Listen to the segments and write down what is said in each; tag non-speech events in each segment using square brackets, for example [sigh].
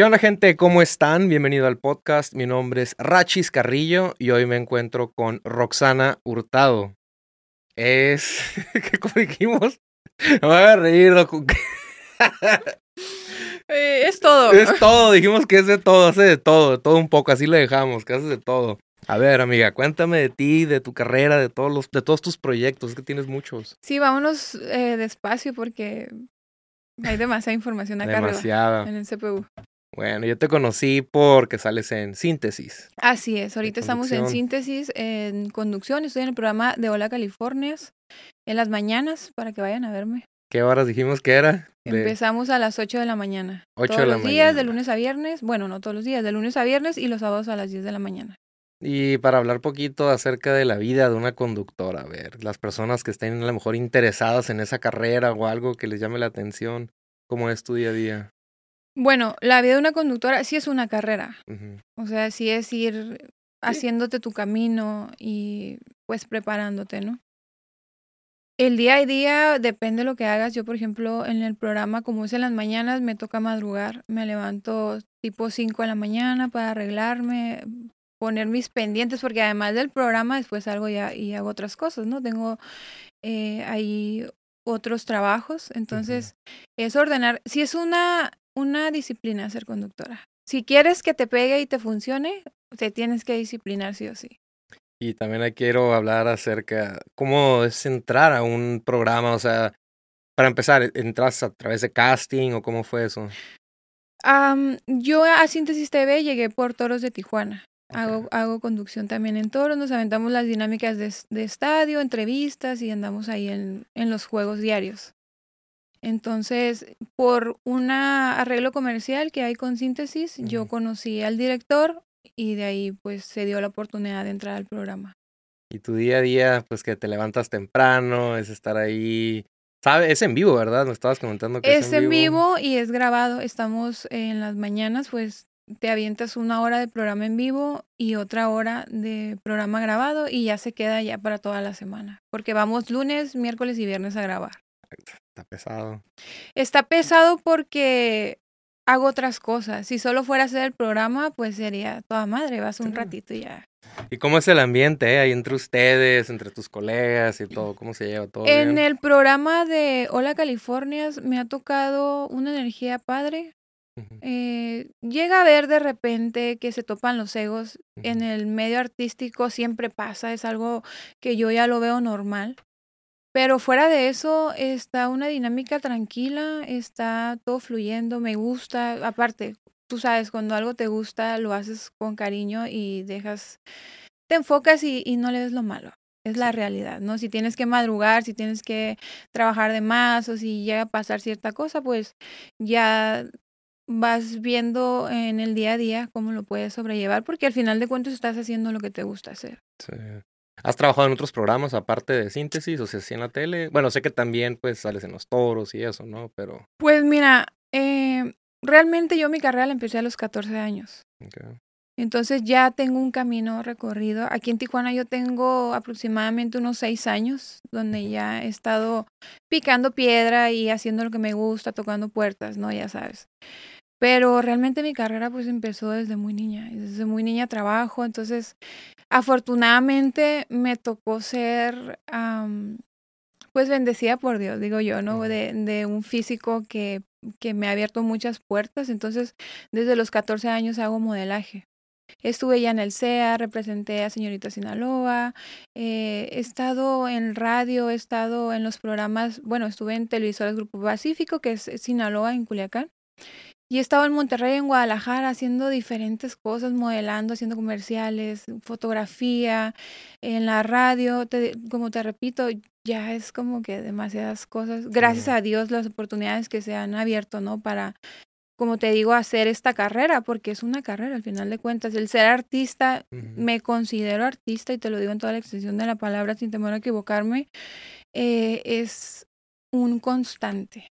¿Qué onda gente? ¿Cómo están? Bienvenido al podcast. Mi nombre es Rachis Carrillo y hoy me encuentro con Roxana Hurtado. Es... [laughs] ¿Qué como dijimos? Me voy a reír. loco. [laughs] Eh, es todo. Es todo, dijimos que es de todo, hace de todo, de todo un poco, así le dejamos, que haces de todo. A ver, amiga, cuéntame de ti, de tu carrera, de todos los, de todos tus proyectos, es que tienes muchos. Sí, vámonos eh, despacio porque hay demasiada información acá Demasiada. arriba en el CPU. Bueno, yo te conocí porque sales en Síntesis. Así es, ahorita estamos en síntesis, en conducción, estoy en el programa de Hola Californias en las mañanas para que vayan a verme. ¿Qué horas dijimos que era? De Empezamos a las 8 de la mañana. 8 todos de la los días, de lunes a viernes. Bueno, no todos los días, de lunes a viernes y los sábados a las 10 de la mañana. Y para hablar poquito acerca de la vida de una conductora, a ver, las personas que estén a lo mejor interesadas en esa carrera o algo que les llame la atención, ¿cómo es tu día a día? Bueno, la vida de una conductora sí es una carrera. O sea, sí es ir haciéndote tu camino y pues preparándote, ¿no? El día a día depende de lo que hagas. Yo, por ejemplo, en el programa, como es en las mañanas, me toca madrugar. Me levanto tipo 5 de la mañana para arreglarme, poner mis pendientes, porque además del programa después salgo ya y hago otras cosas, ¿no? Tengo eh, ahí otros trabajos. Entonces, es ordenar. Si es una, una disciplina ser conductora. Si quieres que te pegue y te funcione, te tienes que disciplinar sí o sí. Y también quiero hablar acerca cómo es entrar a un programa, o sea, para empezar, ¿entras a través de casting o cómo fue eso? Am, yo a Síntesis TV llegué por Toros de Tijuana. Hago, hago conducción también en toros, nos aventamos las dinámicas de, de estadio, entrevistas y andamos ahí en, en los juegos diarios. Entonces, por un arreglo comercial que hay con Síntesis, yo conocí al director y de ahí pues se dio la oportunidad de entrar al programa. Y tu día a día, pues que te levantas temprano, es estar ahí, ¿sabes? Es en vivo, ¿verdad? Me estabas comentando que es, Es en vivo y es grabado. Estamos en las mañanas, pues te avientas una hora de programa en vivo y otra hora de programa grabado y ya se queda ya para toda la semana. Porque vamos lunes, miércoles y viernes a grabar. Está pesado. Está pesado porque hago otras cosas. Si solo fuera a hacer el programa, pues sería toda madre. Vas un ratito y ya. ¿Y cómo es el ambiente, eh? Ahí entre ustedes, entre tus colegas y todo, ¿cómo se lleva todo? En bien? el programa de Hola Californias me ha tocado una energía padre. Eh, llega a ver de repente que se topan los egos. En el medio artístico siempre pasa, es algo que yo ya lo veo normal. Pero fuera de eso está una dinámica tranquila, está todo fluyendo, me gusta. Aparte, tú sabes, cuando algo te gusta, lo haces con cariño y dejas, te enfocas y, y no le ves lo malo. Es la realidad, ¿no? Si tienes que madrugar, si tienes que trabajar de más o si llega a pasar cierta cosa, pues ya vas viendo en el día a día cómo lo puedes sobrellevar, porque al final de cuentas estás haciendo lo que te gusta hacer. Sí. ¿Has trabajado en otros programas aparte de síntesis? O sea, sí en la tele. Bueno, sé que también pues sales en los toros y eso, ¿no? Pero. Pues mira, eh, realmente yo mi carrera la empecé a los 14 años. ok. Entonces ya tengo un camino recorrido. Aquí en Tijuana yo tengo aproximadamente unos seis años donde ya he estado picando piedra y haciendo lo que me gusta, tocando puertas, ¿no? Ya sabes. Pero realmente mi carrera pues empezó desde muy niña. Desde muy niña trabajo, entonces afortunadamente me tocó ser am, pues bendecida por Dios, digo yo, ¿no? De, de un físico que, que me ha abierto muchas puertas. Entonces desde los 14 años hago modelaje. Estuve ya en el CEA, representé a Señorita Sinaloa, eh, he estado en radio, he estado en los programas, bueno, estuve en televisores Grupo Pacífico, que es Sinaloa en Culiacán, y he estado en Monterrey, en Guadalajara, haciendo diferentes cosas, modelando, haciendo comerciales, fotografía, en la radio, te- como te repito, ya es como que demasiadas cosas. Gracias a Dios las oportunidades que se han abierto, ¿no? Para como te digo, hacer esta carrera, porque es una carrera al final de cuentas. El ser artista, me considero artista y te lo digo en toda la extensión de la palabra sin temor a equivocarme, eh, es un constante.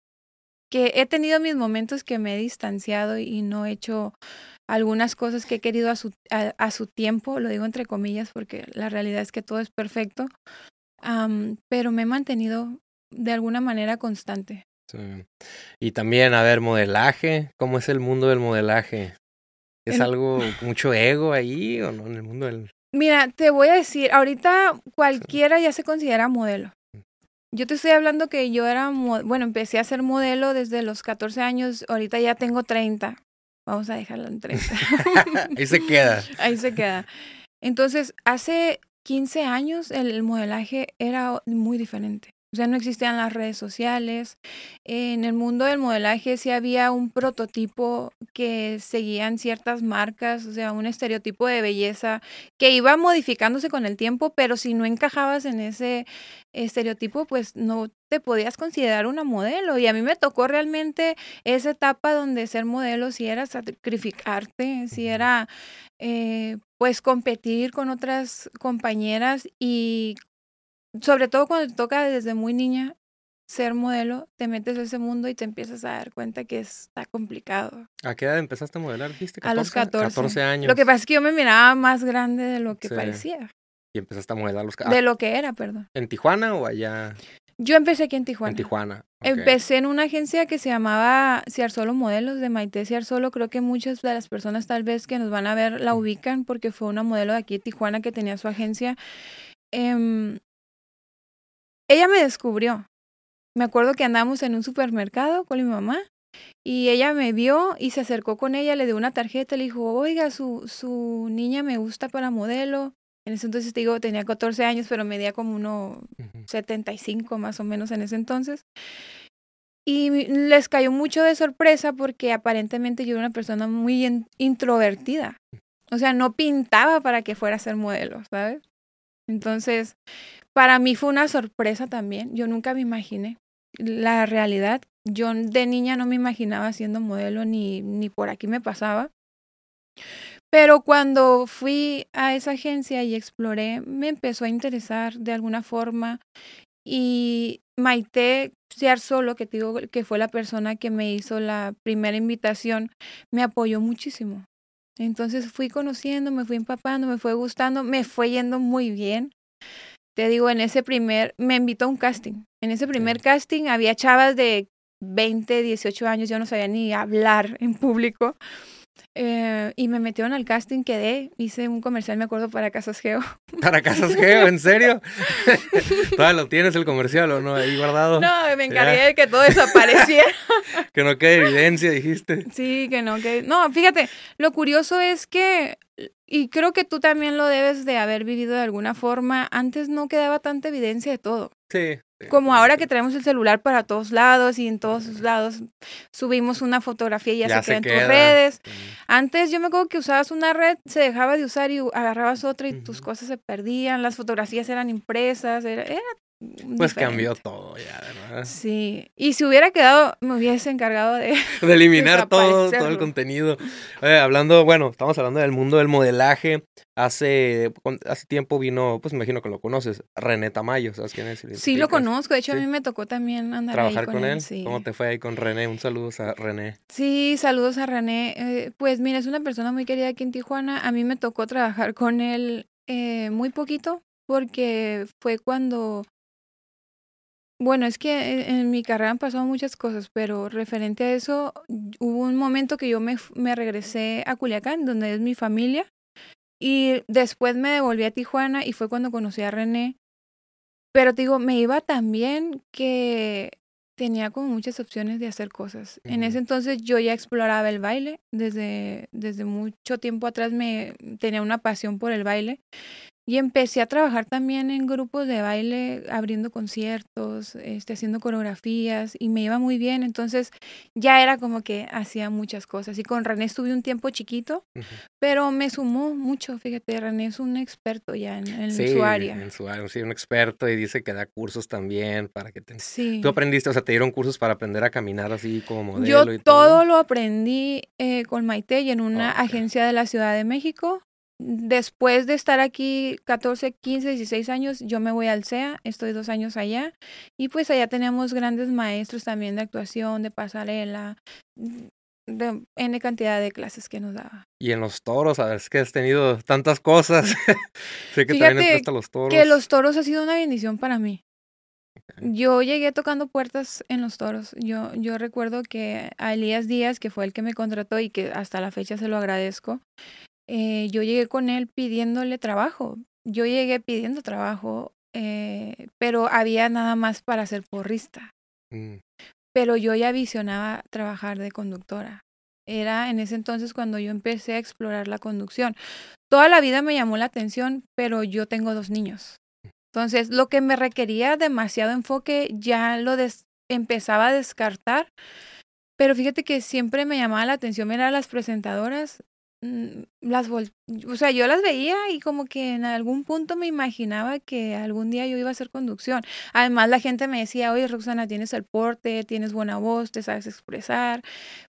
Que he tenido mis momentos que me he distanciado y no he hecho algunas cosas que he querido a su, a, a su tiempo, lo digo entre comillas porque la realidad es que todo es perfecto, pero me he mantenido de alguna manera constante. Sí. Y también, a ver, modelaje. ¿Cómo es el mundo del modelaje? ¿Es El- algo, mucho ego ahí o no? En el mundo del... Mira, te voy a decir, ahorita cualquiera ya se considera modelo. Yo te estoy hablando que yo era, bueno, empecé a ser modelo desde los 14 años, ahorita ya tengo 30. Vamos a dejarlo en 30. [laughs] ahí se queda. [laughs] Ahí se queda. Entonces, hace 15 años el modelaje era muy diferente. O sea, no existían las redes sociales. En el mundo del modelaje sí había un prototipo que seguían ciertas marcas, o sea, un estereotipo de belleza que iba modificándose con el tiempo, pero si no encajabas en ese estereotipo, pues no te podías considerar una modelo. Y a mí me tocó realmente esa etapa donde ser modelo sí era sacrificarte, Ujú. era eh, pues competir con otras compañeras y sobre todo cuando te toca desde muy niña ser modelo, te metes a ese mundo y te empiezas a dar cuenta que está complicado. ¿A qué edad empezaste a modelar? A los 14. 14 años. Lo que pasa es que yo me miraba más grande de lo que Sí. parecía, Y empezaste a modelar a los... ca- de lo que era, perdón. ¿En Tijuana o allá? Yo empecé aquí en Tijuana. En Tijuana. Empecé en una agencia que se llamaba Ciarsolo Modelos de Maite Ciarsolo. Creo que muchas de las personas tal vez que nos van a ver la Mm. ubican porque fue una modelo de aquí de Tijuana que tenía su agencia. Em, ella me descubrió. Me acuerdo que andábamos en un supermercado con mi mamá y ella me vio y se acercó con ella, le dio una tarjeta, le dijo, oiga, su, su niña me gusta para modelo. En ese entonces, te digo, tenía 14 años, pero medía como uno Ujú. 75 más o menos en ese entonces. Y les cayó mucho de sorpresa porque aparentemente yo era una persona muy in- introvertida. O sea, no pintaba para que fuera a ser modelo, ¿sabes? Entonces, para mí fue una sorpresa también. Yo nunca me imaginé. La realidad, yo de niña no me imaginaba siendo modelo ni, ni por aquí me pasaba. Pero cuando fui a esa agencia y exploré, me empezó a interesar de alguna forma. Y Maite Ciarsolo, que te digo que fue la persona que me hizo la primera invitación, me apoyó muchísimo. Entonces fui conociendo, me fui empapando, me fue gustando, me fue yendo muy bien. Te digo, en ese primer, me invitó a un casting. En ese primer casting había chavas de 20, 18 años, yo no sabía ni hablar en público. Eh, y me metieron al casting, quedé, hice un comercial, me acuerdo, para Casas Geo. [laughs] ¿Para Casas Geo? ¿En serio? [laughs] ¿Todavía lo tienes el comercial o no? Ahí guardado. No, me encargué Ya. de que todo desapareciera. [laughs] Que no quede evidencia, dijiste. Sí, que no, que... No, fíjate, lo curioso es que, y creo que tú también lo debes de haber vivido de alguna forma, antes no quedaba tanta evidencia de todo. Sí. Como ahora que traemos el celular para todos lados y en todos lados subimos una fotografía y ya, se queda en tus redes. Sí. Antes yo me acuerdo que usabas una red, se dejaba de usar y agarrabas otra y tus cosas se perdían, las fotografías eran impresas, era, era Pues diferente. cambió todo ya, ¿verdad? Sí, y si hubiera quedado, me hubiese encargado de... [laughs] De eliminar todo, todo el contenido. Hablando, bueno, estamos hablando del mundo del modelaje. Hace, hace tiempo vino, pues me imagino que lo conoces, René Tamayo, ¿sabes quién es? Sí, lo conozco, de hecho Sí. a mí me tocó también andar ¿Trabajar ahí con, con, él? Sí. ¿Cómo te fue ahí con René? Un saludo a René. Sí, saludos a René. Eh, pues mira, es una persona muy querida aquí en Tijuana. A mí me tocó trabajar con él eh, muy poquito porque fue cuando... Bueno, es que en, en mi carrera han pasado muchas cosas, pero referente a eso, hubo un momento que yo me, me regresé a Culiacán, donde es mi familia, y después me devolví a Tijuana y fue cuando conocí a René. Pero te digo, me iba tan bien que tenía como muchas opciones de hacer cosas. En ese entonces yo ya exploraba el baile, desde, desde mucho tiempo atrás me tenía una pasión por el baile y empecé a trabajar también en grupos de baile, abriendo conciertos, este, haciendo coreografías y me iba muy bien, entonces ya era como que hacía muchas cosas y con René estuve un tiempo chiquito, pero me sumó mucho, fíjate, René es un experto ya en, en Sí, su área. en su área, sí, un experto y dice que da cursos también para que te... Sí. Tú aprendiste, o sea, te dieron cursos para aprender a caminar así como modelo Yo y todo todo. lo aprendí eh, con Maite y en una agencia de la Ciudad de México. Después de estar aquí 14, 15, 16 años, yo me voy al CEA, estoy dos años allá y pues allá tenemos grandes maestros también de actuación, de pasarela, de N cantidad de clases que nos daba. Y en los toros, a ver, es que has tenido tantas cosas. [laughs] sé que también Fíjate entraste a los toros. Que los toros ha sido una bendición para mí. Yo llegué tocando puertas en los toros. Yo, yo recuerdo que a Elías Díaz, que fue el que me contrató y que hasta la fecha se lo agradezco, eh, yo llegué con él pidiéndole trabajo. Yo llegué pidiendo trabajo, eh, pero había nada más para ser porrista. Mm. Pero yo ya visionaba trabajar de conductora. Era en ese entonces cuando yo empecé a explorar la conducción. Toda la vida me llamó la atención, pero yo tengo dos niños. Entonces, lo que me requería demasiado enfoque ya lo empezaba a descartar. Pero fíjate que siempre me llamaba la atención ver a las presentadoras Mm, las o sea, yo las veía y como que en algún punto me imaginaba que algún día yo iba a hacer conducción. Además, la gente me decía, oye, Roxana, tienes el porte, tienes buena voz, te sabes expresar,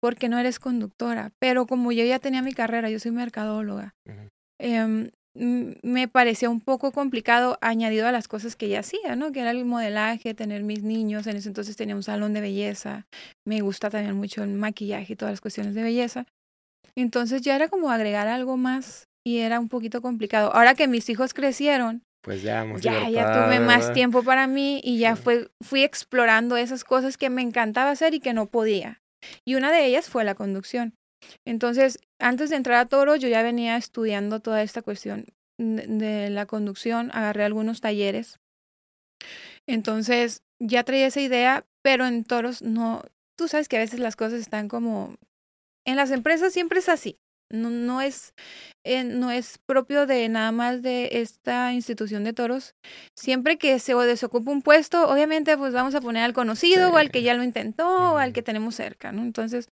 porque no eres conductora. Pero como yo ya tenía mi carrera, yo soy mercadóloga, em, me parecía un poco complicado añadido a las cosas que ya hacía, ¿no? Que era el modelaje, tener mis niños, en ese entonces tenía un salón de belleza, me gusta también mucho el maquillaje y todas las cuestiones de belleza. Entonces ya era como agregar algo más y era un poquito complicado. Ahora que mis hijos crecieron, pues ya, ya, ya tuve más tiempo para mí y ya fue, fui explorando esas cosas que me encantaba hacer y que no podía. Y una de ellas fue la conducción. Entonces, antes de entrar a Toro, yo ya venía estudiando toda esta cuestión de la conducción, agarré algunos talleres. Entonces, ya traía esa idea, pero en toros no, tú sabes que a veces las cosas están como en las empresas siempre es así. No, no, es, eh, no es propio de nada más de esta institución de toros. Siempre que se desocupa un puesto, obviamente pues vamos a poner al conocido o al que ya lo intentó o al que tenemos cerca, ¿no? Entonces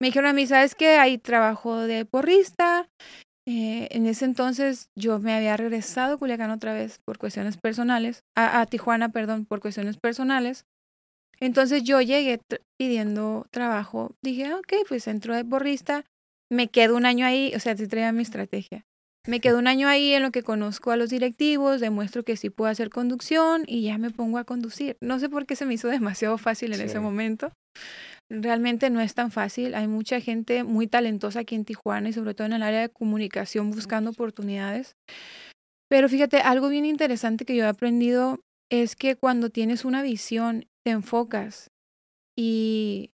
me dijeron a mí, ¿sabes qué? Hay trabajo de porrista. Eh, en ese entonces yo me había regresado a Culiacán otra vez por cuestiones personales, a, a Tijuana, perdón, por cuestiones personales. Entonces yo llegué pidiendo trabajo, dije, ah, ok, pues entro de borrista, me quedo un año ahí, o sea, te traía mi estrategia. Me quedo un año ahí en lo que conozco a los directivos, demuestro que sí puedo hacer conducción y ya me pongo a conducir. No sé por qué se me hizo [laughs] demasiado fácil en ese momento. Realmente no es tan fácil. Hay mucha gente muy talentosa aquí en Tijuana y sobre todo en el área de comunicación buscando oportunidades. Pero fíjate, algo bien interesante que yo he aprendido es que cuando tienes una visión te enfocas y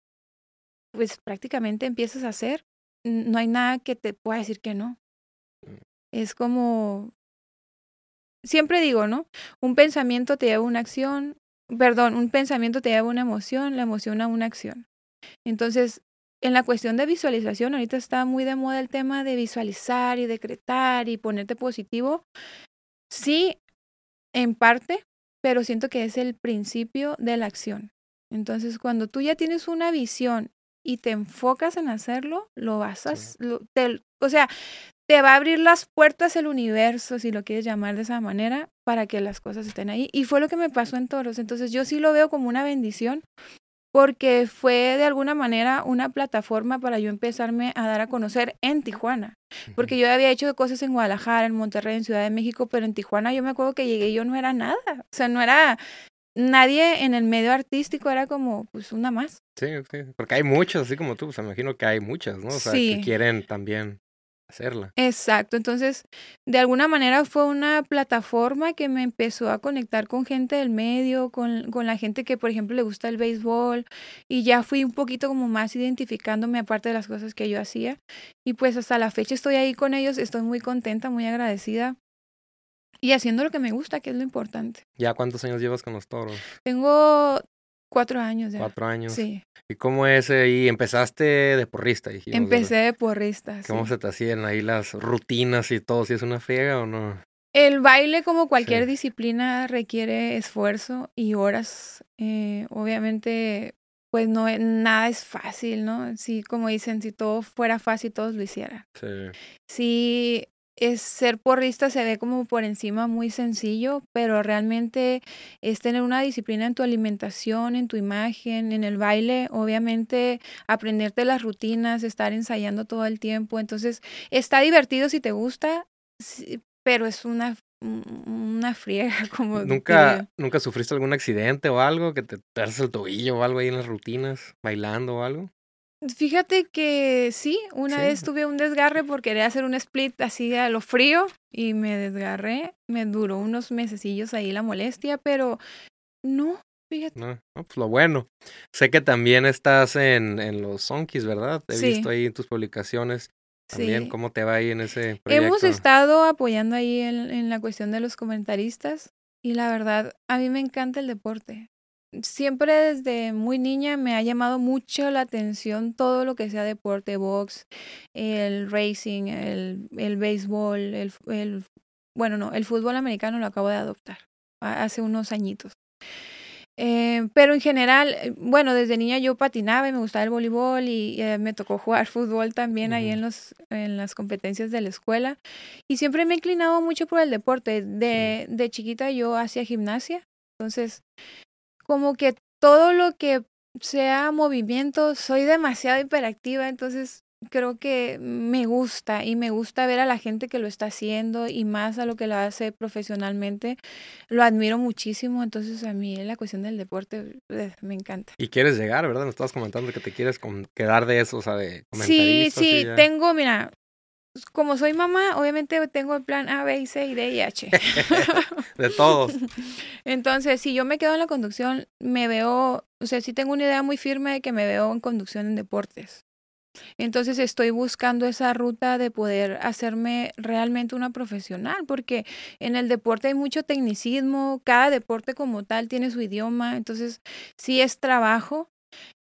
pues prácticamente empiezas a hacer, no hay nada que te pueda decir que no. Mm. Es como, siempre digo, ¿no? Un pensamiento te lleva a una acción, perdón, un pensamiento te lleva a una emoción, la emoción a una acción. Entonces, en la cuestión de visualización, ahorita está muy de moda el tema de visualizar y decretar y ponerte positivo. Sí, en parte, pero siento que es el principio de la acción. Entonces, cuando tú ya tienes una visión y te enfocas en hacerlo, lo vas a... o sea, te va a abrir las puertas el universo, si lo quieres llamar de esa manera, para que las cosas estén ahí. Y fue lo que me pasó en Toros. Entonces, yo sí lo veo como una bendición porque fue de alguna manera una plataforma para yo empezarme a dar a conocer en Tijuana. Porque yo había hecho cosas en Guadalajara, en Monterrey, en Ciudad de México, pero en Tijuana yo me acuerdo que llegué y yo no era nada. O sea, no era nadie en el medio artístico, era como pues una más. Sí, sí, porque hay muchas, así como tú, pues imagino que hay muchas, ¿no? O sea, que quieren también hacerla. Exacto, entonces de alguna manera fue una plataforma que me empezó a conectar con gente del medio, con, con la gente que por ejemplo le gusta el béisbol y ya fui un poquito como más identificándome aparte de las cosas que yo hacía y pues hasta la fecha estoy ahí con ellos, estoy muy contenta, muy agradecida y haciendo lo que me gusta, que es lo importante. ¿Ya cuántos años llevas con los toros? Tengo Cuatro años ya. Cuatro años. Sí. ¿Y cómo es ahí? Empezaste de porrista, dijimos. Empecé de porrista, ¿Cómo se te hacían ahí las rutinas y todo? ¿Si es una friega o no? El baile, como cualquier disciplina, requiere esfuerzo y horas. Eh, obviamente, pues no, nada es fácil, ¿no? Sí, como dicen, si todo fuera fácil, todos lo hicieran. Sí. Sí, es ser porrista se ve como por encima muy sencillo, pero realmente es tener una disciplina en tu alimentación, en tu imagen, en el baile, obviamente aprenderte las rutinas, estar ensayando todo el tiempo. Entonces, está divertido si te gusta, pero es una una friega [laughs] como nunca nunca sufriste algún accidente o algo que te torces el tobillo o algo ahí en las rutinas bailando o algo Fíjate que sí, una vez tuve un desgarre por querer hacer un split así a lo frío y me desgarré. Me duró unos mesecillos ahí la molestia, pero no, fíjate. No, no, pues lo bueno. Sé que también estás en, en los Sonkis, ¿verdad? He Sí. visto ahí en tus publicaciones. También, Sí. ¿cómo te va ahí en ese proyecto? Hemos estado apoyando ahí en, en la cuestión de los comentaristas y la verdad, a mí me encanta el deporte. Siempre desde muy niña me ha llamado mucho la atención todo lo que sea deporte, box, el racing, el, el béisbol, el, el, bueno, no, el fútbol americano lo acabo de adoptar hace unos añitos. Eh, pero en general, eh, bueno, desde niña yo patinaba y me gustaba el voleibol y eh, me tocó jugar [laughs] fútbol también ahí en, los, en las competencias de la escuela. Y siempre me he inclinado mucho por el deporte. De, de chiquita yo hacía gimnasia, entonces como que todo lo que sea movimiento, soy demasiado hiperactiva, entonces creo que me gusta y me gusta ver a la gente que lo está haciendo y más a lo que lo hace profesionalmente. Lo admiro muchísimo, entonces a mí la cuestión del deporte eh, me encanta. Y quieres llegar, ¿verdad? Nos estabas comentando que te quieres quedar de eso, o sea, de Sí, sí, tengo, mira, como soy mamá, obviamente tengo el plan A, B, y C, y D y H. [laughs] De todos. [laughs] Entonces, si yo me quedo en la conducción, me veo, o sea, sí tengo una idea muy firme de que me veo en conducción en deportes. Entonces estoy buscando esa ruta de poder hacerme realmente una profesional, porque en el deporte hay mucho tecnicismo, cada deporte como tal tiene su idioma, entonces sí es trabajo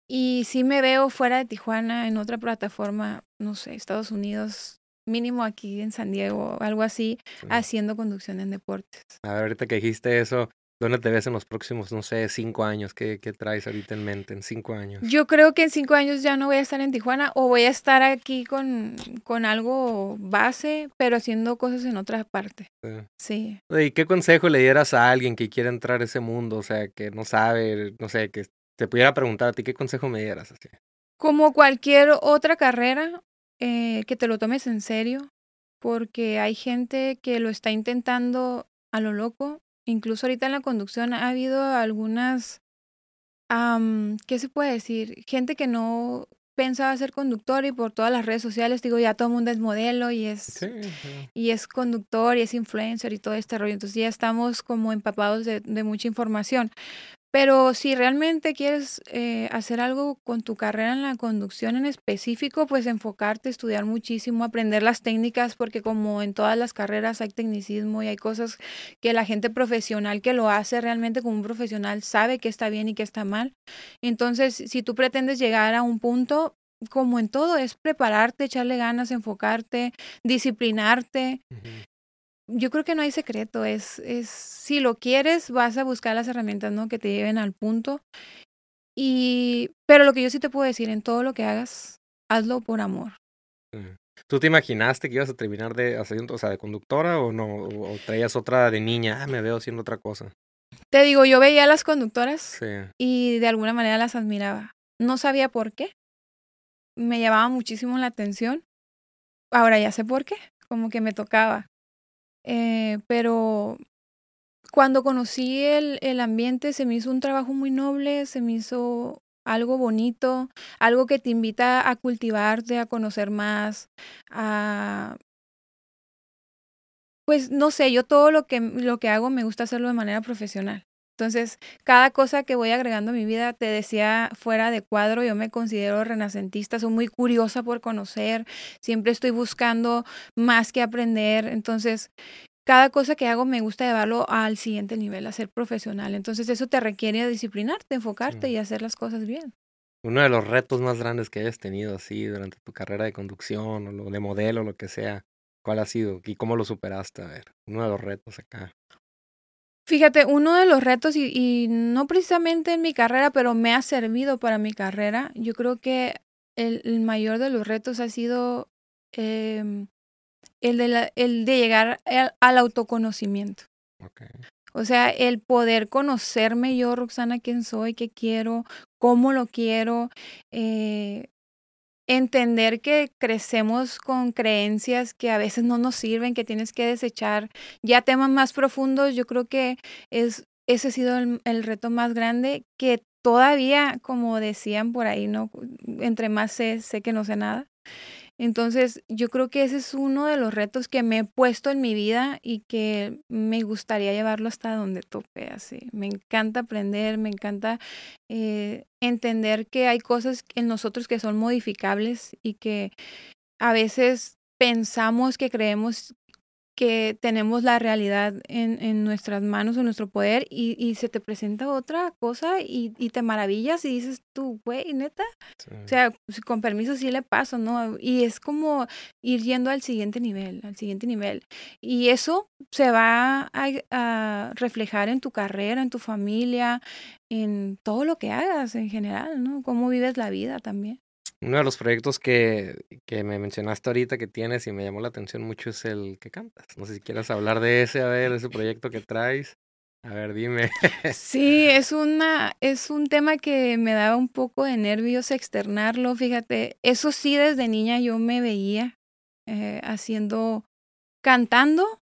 y sí me veo fuera de Tijuana en otra plataforma, no sé, Estados Unidos, mínimo aquí en San Diego, algo así, Sí. haciendo conducción en deportes. A ver, ahorita que dijiste eso, ¿dónde te ves en los próximos, no sé, cinco años? ¿Qué, qué traes ahorita en mente en cinco años? Yo creo que en cinco años ya no voy a estar en Tijuana o voy a estar aquí con, con algo base, pero haciendo cosas en otra parte. Sí. Sí. ¿Y qué consejo le dieras a alguien que quiere entrar a ese mundo? O sea, que no sabe, no sé, que te pudiera preguntar a ti, ¿qué consejo me dieras? Así. Como cualquier otra carrera, eh, que te lo tomes en serio, porque hay gente que lo está intentando a lo loco. Incluso ahorita en la conducción ha habido algunas, am, ¿qué se puede decir? Gente que no pensaba ser conductor y por todas las redes sociales, digo, ya todo el mundo es modelo y es Sí, sí. y es conductor y es influencer y todo este rollo. Entonces ya estamos como empapados de, de mucha información. Pero si realmente quieres eh, hacer algo con tu carrera en la conducción en específico, pues enfocarte, estudiar muchísimo, aprender las técnicas, porque como en todas las carreras hay tecnicismo y hay cosas que la gente profesional que lo hace realmente como un profesional sabe que está bien y que está mal. Entonces, si tú pretendes llegar a un punto, como en todo, es prepararte, echarle ganas, enfocarte, disciplinarte. Yo creo que no hay secreto, es, es, si lo quieres, vas a buscar las herramientas, ¿no? Que te lleven al punto. Y, pero lo que yo sí te puedo decir, en todo lo que hagas, hazlo por amor. ¿Tú te imaginaste que ibas a terminar de o sea, de conductora o no? ¿O, o traías otra de niña? Ah, me veo haciendo otra cosa. Te digo, yo veía a las conductoras Sí. y de alguna manera las admiraba. No sabía por qué. Me llamaba muchísimo la atención. Ahora ya sé por qué, como que me tocaba. Eh, pero cuando conocí el, el ambiente se me hizo un trabajo muy noble, se me hizo algo bonito, algo que te invita a cultivarte, a conocer más, a... Pues no sé, yo todo lo que, lo que hago me gusta hacerlo de manera profesional. Entonces, cada cosa que voy agregando a mi vida, te decía fuera de cuadro, yo me considero renacentista, soy muy curiosa por conocer, siempre estoy buscando más que aprender. Entonces, cada cosa que hago me gusta llevarlo al siguiente nivel, a ser profesional. Entonces, eso te requiere disciplinarte, enfocarte Sí. y hacer las cosas bien. Uno de los retos más grandes que hayas tenido así durante tu carrera de conducción o de modelo, lo que sea, ¿cuál ha sido? ¿Y cómo lo superaste? A ver, uno de los retos acá. Fíjate, uno de los retos, y, y no precisamente en mi carrera, pero me ha servido para mi carrera, yo creo que el, el mayor de los retos ha sido em, el, de la- el de llegar al, al autoconocimiento. Ok. O sea, el poder conocerme yo, Roxana, quién soy, qué quiero, cómo lo quiero, eh, entender que crecemos con creencias que a veces no nos sirven, que tienes que desechar. Ya temas más profundos, yo creo que es, ese ha sido el, reto más grande, que todavía, como decían por ahí, ¿no? Entre más sé, sé que no sé nada. Entonces, yo creo que ese es uno de los retos que me he puesto en mi vida y que me gustaría llevarlo hasta donde tope, así. Me encanta aprender, me encanta eh, entender que hay cosas en nosotros que son modificables y que a veces pensamos que creemos que tenemos la realidad en, en nuestras manos, en nuestro poder, y, y, se te presenta otra cosa y, y te maravillas y dices tú, güey, neta. O sea, pues, con permiso sí le paso, ¿no? Y es como ir yendo al siguiente nivel, al siguiente nivel. Y eso se va a, a reflejar en tu carrera, en tu familia, en todo lo que hagas en general, ¿no? Cómo vives la vida también. Uno de los proyectos que, que, me mencionaste ahorita que tienes y me llamó la atención mucho es el que cantas. No sé si quieras hablar de ese, a ver, ese proyecto que traes. A ver, dime. Sí, [laughs] es una, es un tema que me daba un poco de nervios externarlo. Fíjate, eso sí, desde niña yo me veía eh, haciendo, cantando,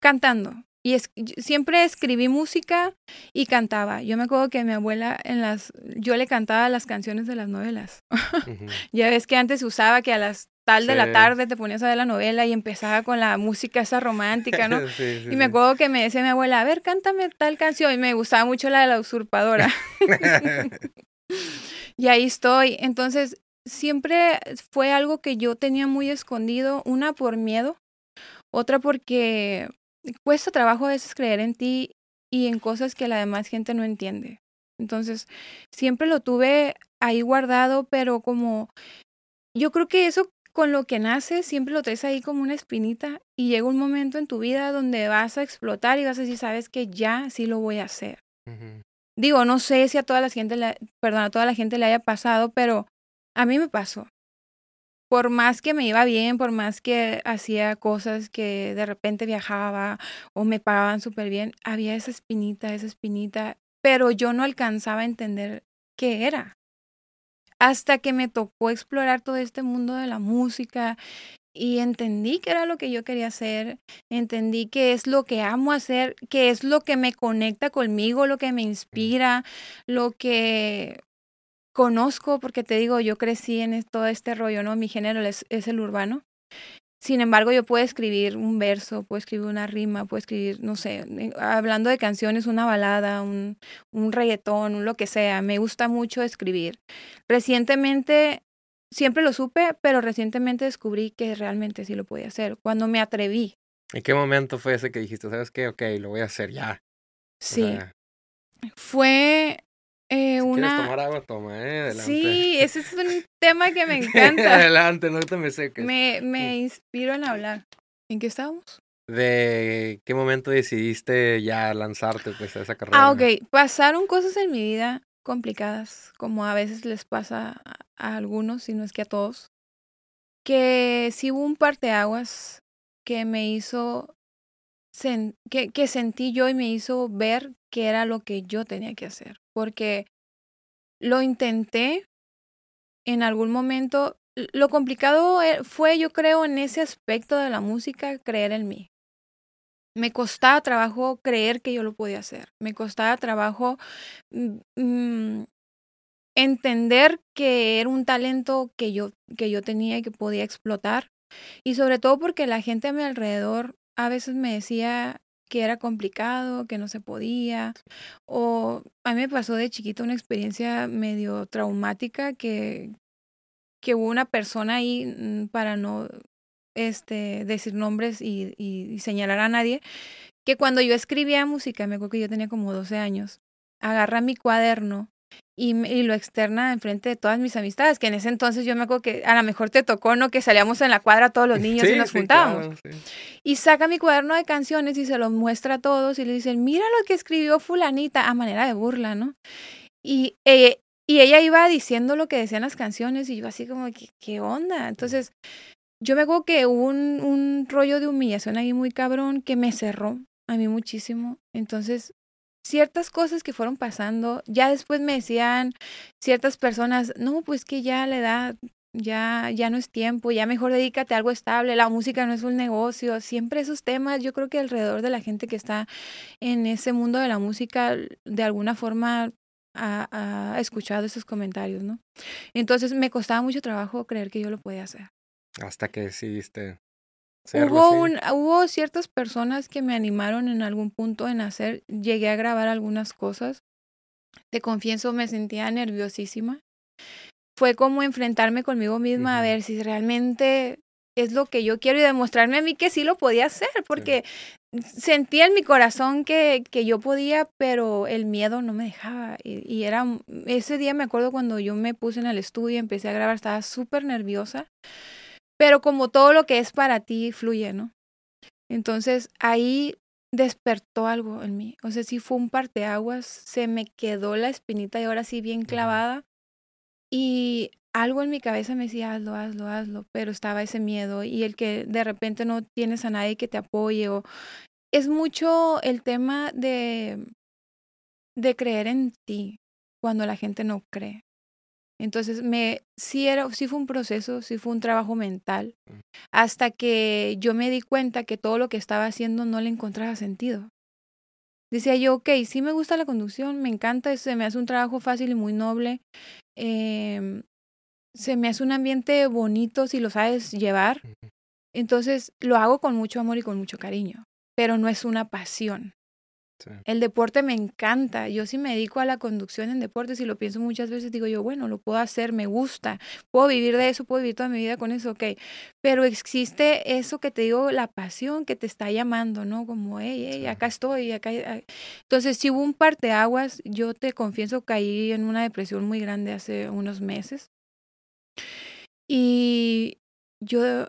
cantando. Y es, siempre escribí música y cantaba. Yo me acuerdo que mi abuela en las, yo le cantaba las canciones de las novelas. [laughs] Uh -huh. ya ves que antes se usaba que a las tal de sí. la tarde te ponías a ver la novela y empezaba con la música esa romántica, ¿no? [laughs] sí, sí, y me acuerdo que me decía mi abuela, a ver, cántame tal canción. Y me gustaba mucho la de la usurpadora. [laughs] y ahí estoy. Entonces, siempre fue algo que yo tenía muy escondido, una por miedo, otra porque cuesta trabajo a veces creer en ti y en cosas que la demás gente no entiende. Entonces, siempre lo tuve ahí guardado, pero como yo creo que eso con lo que naces siempre lo traes ahí como una espinita y llega un momento en tu vida donde vas a explotar y vas a decir, sabes que ya sí lo voy a hacer. Uh -huh. Digo, no sé si a toda la gente, le, perdón, a toda la gente le haya pasado, pero a mí me pasó por más que me iba bien, por más que hacía cosas que de repente viajaba o me pagaban súper bien, había esa espinita, esa espinita, pero yo no alcanzaba a entender qué era. Hasta que me tocó explorar todo este mundo de la música y entendí que era lo que yo quería hacer, entendí que es lo que amo hacer, que es lo que me conecta conmigo, lo que me inspira, lo que conozco, porque te digo, yo crecí en todo este rollo, ¿no? Mi género es, es, el urbano. Sin embargo, yo puedo escribir un verso, puedo escribir una rima, puedo escribir, no sé, hablando de canciones, una balada, un, un reggaetón, un lo que sea. Me gusta mucho escribir. Recientemente, siempre lo supe, pero recientemente descubrí que realmente sí lo podía hacer. Cuando me atreví. ¿En qué momento fue ese que dijiste, sabes qué? Ok, lo voy a hacer ya. Sí. O sea, fue eh, agua, toma, ¿eh? Adelante. Sí, ese es un [laughs] tema que me encanta. Adelante, no te me seques. Me, me inspiro en hablar. ¿En qué estábamos? ¿De qué momento decidiste ya lanzarte pues, a esa carrera? Ah, ok. Pasaron cosas en mi vida complicadas, como a veces les pasa a, algunos, si no es que a todos, que sí hubo un parteaguas que me hizo, sen que, que sentí yo y me hizo ver que era lo que yo tenía que hacer porque lo intenté en algún momento. Lo complicado e, fue, yo creo, en ese aspecto de la música, creer en mí. Me costaba trabajo creer que yo lo podía hacer. Me costaba trabajo mmm, entender que era un talento que yo, que yo tenía y que podía explotar. Y sobre todo porque la gente a mi alrededor a veces me decía, que era complicado, que no se podía. O a mí me pasó de chiquito una experiencia medio traumática que, que hubo una persona ahí, mm, para no este, decir nombres y, y, y señalar a nadie, que cuando yo escribía música, me acuerdo que yo tenía como 12 años, agarra mi cuaderno y, y, lo externa enfrente de todas mis amistades, que en ese entonces yo me acuerdo que a lo mejor te tocó, ¿no? Que salíamos en la cuadra todos los niños sí, y nos sí, juntábamos. Claro, sí. Y saca mi cuaderno de canciones y se los muestra a todos y le dicen, mira lo que escribió fulanita, a manera de burla, ¿no? Y, eh, y ella iba diciendo lo que decían las canciones y yo así como, ¿qué, qué onda? Entonces, yo me acuerdo que hubo un, un rollo de humillación ahí muy cabrón que me cerró a mí muchísimo. Entonces, ciertas cosas que fueron pasando, ya después me decían ciertas personas, no, pues que ya la edad, ya, ya no es tiempo, ya mejor dedícate a algo estable, la música no es un negocio, siempre esos temas, yo creo que alrededor de la gente que está en ese mundo de la música, de alguna forma ha, ha escuchado esos comentarios, ¿no? Entonces me costaba mucho trabajo creer que yo lo podía hacer. Hasta que decidiste. Hubo, un, hubo ciertas personas que me animaron en algún punto en hacer, llegué a grabar algunas cosas. Te confieso, me sentía nerviosísima. Fue como enfrentarme conmigo misma a ver si realmente es lo que yo quiero y demostrarme a mí que sí lo podía hacer, porque sentía en mi corazón que, que, yo podía, pero el miedo no me dejaba. Y, y, era, ese día me acuerdo cuando yo me puse en el estudio y empecé a grabar, estaba súper nerviosa, pero como todo lo que es para ti fluye, ¿no? Entonces ahí despertó algo en mí. O sea, sí fue un parteaguas, se me quedó la espinita y ahora sí bien clavada. Y algo en mi cabeza me decía, hazlo, hazlo, hazlo, pero estaba ese miedo y el que de repente no tienes a nadie que te apoye o es mucho el tema de de creer en ti cuando la gente no cree. Entonces me sí era sí fue un proceso, sí fue un trabajo mental hasta que yo me di cuenta que todo lo que estaba haciendo no le encontraba sentido. Decía yo, ok, sí me gusta la conducción, me encanta, se me hace un trabajo fácil y muy noble. Eh, se me hace un ambiente bonito si lo sabes llevar. Entonces lo hago con mucho amor y con mucho cariño, pero no es una pasión. El deporte me encanta. Yo sí me dedico a la conducción en deportes y lo pienso muchas veces, digo yo, bueno, lo puedo hacer, me gusta, puedo vivir de eso, puedo vivir toda mi vida con eso, ok. Pero existe eso que te digo, la pasión que te está llamando, ¿no? Como, hey, hey, acá estoy, acá. Entonces, si hubo un parteaguas, yo te confieso, caí en una depresión muy grande hace unos meses. Y yo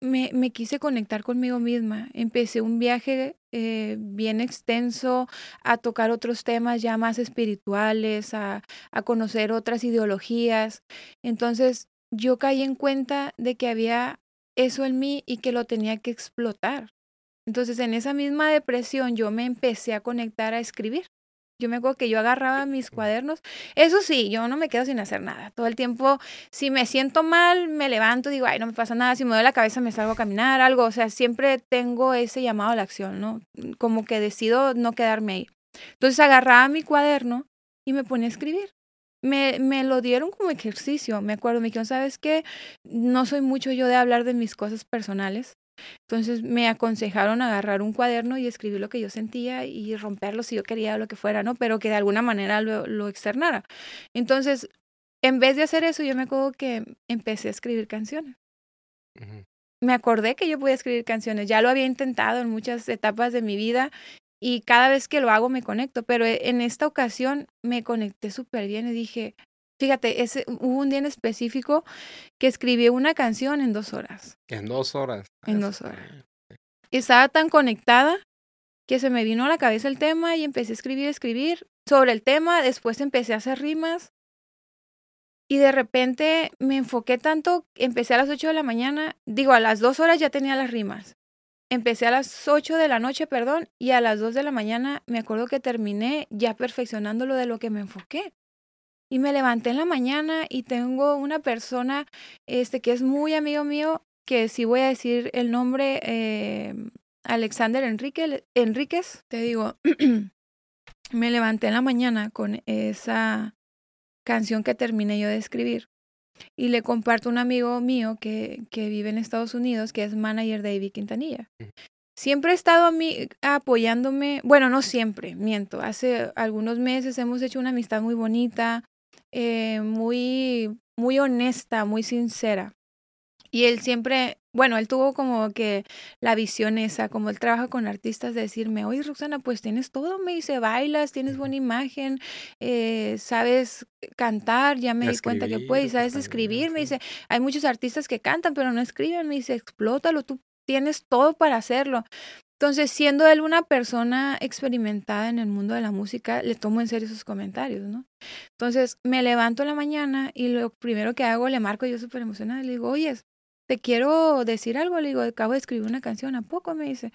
me, me, quise conectar conmigo misma. Empecé un viaje eh, bien extenso a tocar otros temas ya más espirituales, a, a conocer otras ideologías. Entonces yo caí en cuenta de que había eso en mí y que lo tenía que explotar. Entonces en esa misma depresión yo me empecé a conectar a escribir. Yo me acuerdo que yo agarraba mis cuadernos. Eso sí, yo no me quedo sin hacer nada. Todo el tiempo, si me siento mal, me levanto, digo, ay, no me pasa nada. Si me duele la cabeza, me salgo a caminar, algo. O sea, siempre tengo ese llamado a la acción, ¿no? Como que decido no quedarme ahí. Entonces agarraba mi cuaderno y me ponía a escribir. Me, me lo dieron como ejercicio, me acuerdo. Me dijeron, ¿sabes qué? No soy mucho yo de hablar de mis cosas personales. Entonces me aconsejaron agarrar un cuaderno y escribir lo que yo sentía y romperlo si yo quería lo que fuera, ¿no? Pero que de alguna manera lo, lo externara. Entonces, en vez de hacer eso, yo me acuerdo que empecé a escribir canciones. Me acordé que yo podía escribir canciones. Ya lo había intentado en muchas etapas de mi vida y cada vez que lo hago me conecto, pero en esta ocasión me conecté súper bien y dije, Fíjate, ese, hubo un día en específico que escribí una canción en dos horas. En dos horas. En dos horas. Estaba tan conectada que se me vino a la cabeza el tema y empecé a escribir, escribir sobre el tema. Después empecé a hacer rimas. Y de repente me enfoqué tanto, empecé a las 8 de la mañana, digo, a las dos horas ya tenía las rimas. Empecé a las 8 de la noche, perdón, y a las 2 de la mañana me acuerdo que terminé ya perfeccionando lo de lo que me enfoqué. Y me levanté en la mañana y tengo una persona este, que es muy amigo mío, que si voy a decir el nombre, eh, Alexander Enrique, Enríquez, te digo, [clears throat] me levanté en la mañana con esa canción que terminé yo de escribir y le comparto a un amigo mío que, que vive en Estados Unidos, que es manager de Ivy Quintanilla. Siempre he estado a mí apoyándome, bueno, no siempre, miento, hace algunos meses hemos hecho una amistad muy bonita, eh, muy, muy honesta, muy sincera. Y él siempre, bueno, él tuvo como que la visión esa, como él trabaja con artistas, de decirme, oye Roxana, pues tienes todo, me dice, bailas, tienes buena imagen, eh, sabes cantar, ya me di cuenta que puedes, sabes escribir, me dice, hay muchos artistas que cantan, pero no escriben, me dice, explótalo, tú tienes todo para hacerlo. Entonces, siendo él una persona experimentada en el mundo de la música, le tomo en serio sus comentarios, ¿no? Entonces, me levanto en la mañana y lo primero que hago, le marco yo súper emocionada, le digo, oye, te quiero decir algo, le digo, acabo de escribir una canción, ¿a poco? Me dice.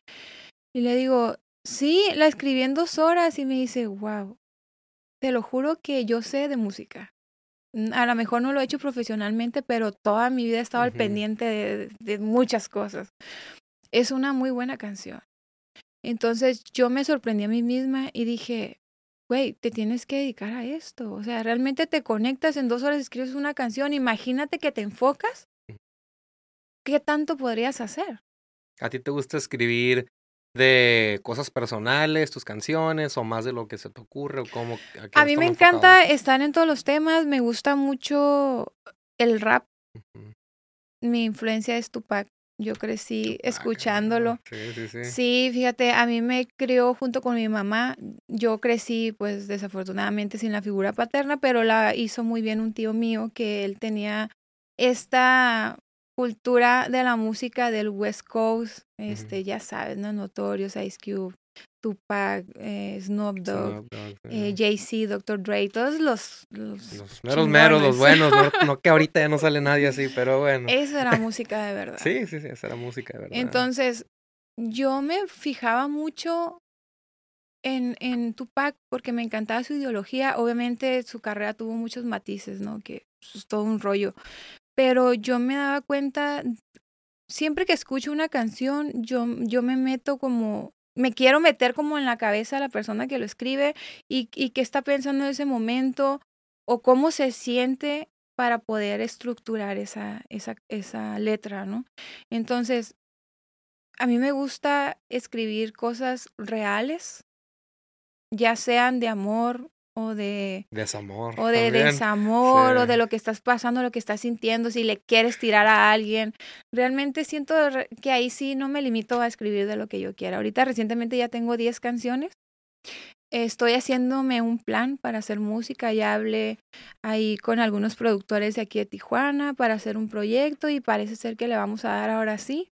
Y le digo, sí, la escribí en dos horas y me dice, wow, te lo juro que yo sé de música. A lo mejor no lo he hecho profesionalmente, pero toda mi vida he estado al pendiente de, de muchas cosas. Es una muy buena canción. Entonces yo me sorprendí a mí misma y dije, güey, te tienes que dedicar a esto. O sea, realmente te conectas en dos horas, escribes una canción, imagínate que te enfocas ¿qué tanto podrías hacer? ¿A ti te gusta escribir de cosas personales, tus canciones, o más de lo que se te ocurre? O cómo, a, mí me encanta estar en todos los temas, me gusta mucho el rap. Mi influencia es Tupac. Yo crecí escuchándolo. Sí, sí, sí. Sí, fíjate, a mí me crió junto con mi mamá. Yo crecí, pues desafortunadamente, sin la figura paterna, pero la hizo muy bien un tío mío que él tenía esta cultura de la música del West Coast, este, ya sabes, ¿no? Notorious, Ice Cube, Tupac, eh, Snoop Dogg, eh, Jay-Z, Dr. Dre, todos los... Los, los meros meros, los buenos, [laughs] no, que ahorita ya no sale nadie así, pero bueno. Esa era [laughs] música de verdad. sí, sí, sí, esa era música de verdad. Entonces, yo me fijaba mucho en, en Tupac porque me encantaba su ideología. Obviamente su carrera tuvo muchos matices, ¿no? Que es todo un rollo pero yo me daba cuenta, siempre que escucho una canción, yo, yo me meto como, me quiero meter como en la cabeza de la persona que lo escribe y, y qué está pensando en ese momento o cómo se siente para poder estructurar esa, esa, esa letra, ¿no? Entonces, a mí me gusta escribir cosas reales, ya sean de amor o de desamor o de desamor o de lo que estás pasando, lo que estás sintiendo, si le quieres tirar a alguien. Realmente siento que ahí sí no me limito a escribir de lo que yo quiera. Ahorita recientemente ya tengo 10 canciones. Estoy haciéndome un plan para hacer música, ya hablé ahí con algunos productores de aquí de Tijuana para hacer un proyecto y parece ser que le vamos a dar ahora sí.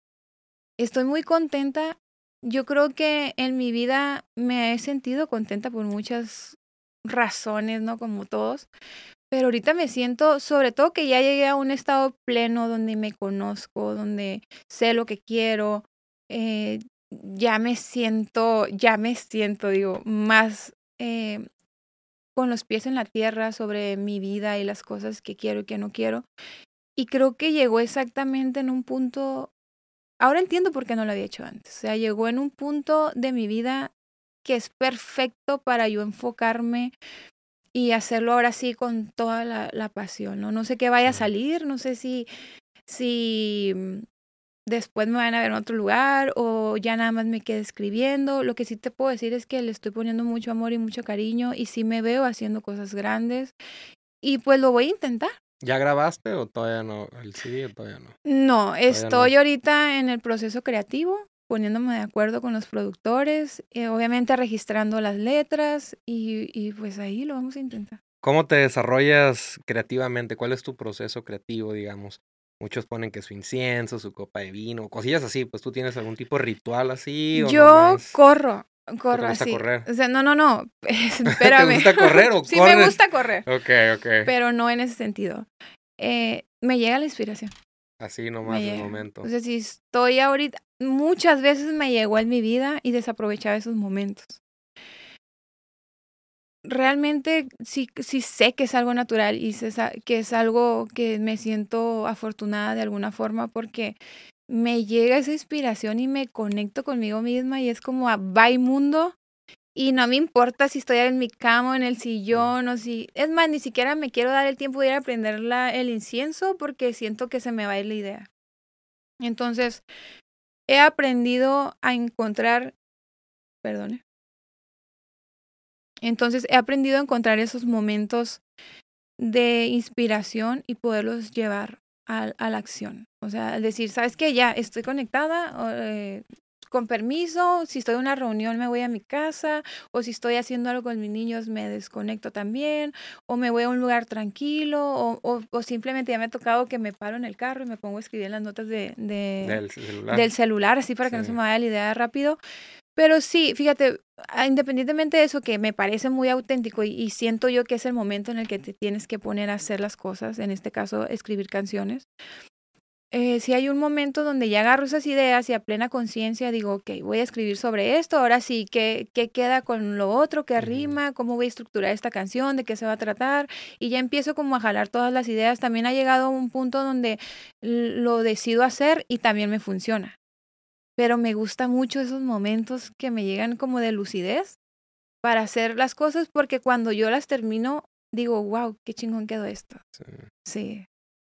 Estoy muy contenta. Yo creo que en mi vida me he sentido contenta por muchas razones, ¿no? Como todos. Pero ahorita me siento, sobre todo que ya llegué a un estado pleno donde me conozco, donde sé lo que quiero, eh, ya me siento, ya me siento, digo, más eh, con los pies en la tierra sobre mi vida y las cosas que quiero y que no quiero. Y creo que llegó exactamente en un punto, ahora entiendo por qué no lo había hecho antes, o sea, llegó en un punto de mi vida que es perfecto para yo enfocarme y hacerlo ahora sí con toda la, pasión, ¿no? No sé qué vaya a salir, no sé si, si mm, después me van a ver en otro lugar o ya nada más me quede escribiendo. Lo que sí te puedo decir es que le estoy poniendo mucho amor y mucho cariño y sí me veo haciendo cosas grandes y pues lo voy a intentar. ¿Ya grabaste o todavía no? ¿El CD o todavía no? No, estoy ahorita en el proceso creativo poniéndome de acuerdo con los productores, eh, obviamente registrando las letras y, y, pues ahí lo vamos a intentar. ¿Cómo te desarrollas creativamente? ¿Cuál es tu proceso creativo, digamos? Muchos ponen que su incienso, su copa de vino, cosillas así, pues tú tienes algún tipo de ritual así. Yo corro, corro ¿Te gusta así. correr? O sea, no, no, no, [laughs] [laughs] espérame. ¿Te gusta correr o [laughs] Sí, me gusta correr. Ok, ok. Pero no en ese sentido. Eh, me llega la inspiración. Así nomás el momento. O sea, si estoy ahorita, muchas veces me llegó en mi vida y desaprovechaba esos momentos. Realmente sí, sí sé que es algo natural y que es algo que me siento afortunada de alguna forma porque me llega esa inspiración y me conecto conmigo misma y es como a bye mundo y no me importa si estoy en mi cama o en el sillón o si... Es más, ni siquiera me quiero dar el tiempo de ir a prender el incienso porque siento que se me va a ir la idea. Entonces, he aprendido a encontrar... Perdone. Entonces, he aprendido a encontrar esos momentos de inspiración y poderlos llevar a, a la acción. O sea, decir, ¿sabes qué? Ya estoy conectada, eh, con permiso, si estoy en una reunión me voy a mi casa, o si estoy haciendo algo con mis niños me desconecto también, o me voy a un lugar tranquilo, o, o, simplemente ya me ha tocado que me paro en el carro y me pongo a escribir las notas de, del, celular. del, celular. así para que no se me vaya la idea rápido. Pero sí, fíjate, ah, independientemente de eso que me parece muy auténtico y, y, siento yo que es el momento en el que te tienes que poner a hacer las cosas, en este caso escribir canciones, eh, si hay un momento donde ya agarro esas ideas y a plena conciencia digo, ok, voy a escribir sobre esto, ahora sí, ¿qué, ¿qué, queda con lo otro? ¿Qué rima? ¿Cómo voy a estructurar esta canción? ¿De qué se va a tratar? Y ya empiezo como a jalar todas las ideas. También ha llegado a un punto donde lo decido hacer y también me funciona. Pero me gustan mucho esos momentos que me llegan como de lucidez para hacer las cosas porque cuando yo las termino digo, wow, qué chingón quedó esto. Sí. sí.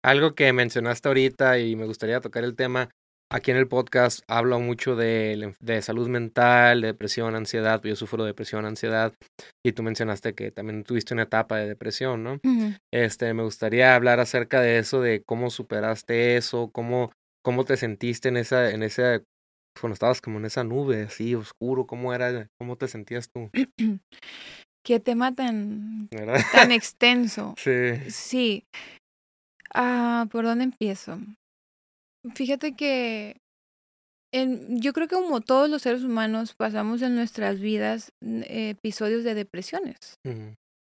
Algo que mencionaste ahorita y me gustaría tocar el tema, aquí en el podcast hablo mucho de, de salud mental, de depresión, ansiedad, yo sufro de depresión, ansiedad, y tú mencionaste que también tuviste una etapa de depresión, ¿no? Este, me gustaría hablar acerca de eso, de cómo superaste eso, cómo, cómo te sentiste en esa, en ese, cuando estabas como en esa nube así oscuro, cómo era, cómo te sentías tú. [clears throat] Qué tema tan, tan [laughs] extenso. Sí. Sí. Ah, ¿por dónde empiezo? Fíjate que en, yo creo que como todos los seres humanos pasamos en nuestras vidas episodios de depresiones.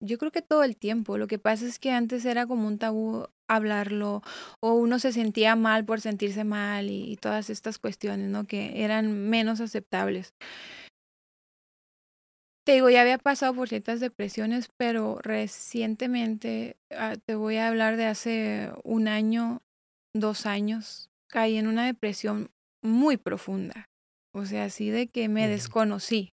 Yo creo que todo el tiempo. Lo que pasa es que antes era como un tabú hablarlo o uno se sentía mal por sentirse mal y, y todas estas cuestiones, ¿no? Que eran menos aceptables. Te digo, ya había pasado por ciertas depresiones, pero recientemente, ah, te voy a hablar de hace un año, dos años, caí en una depresión muy profunda. O sea, así de que me desconocí.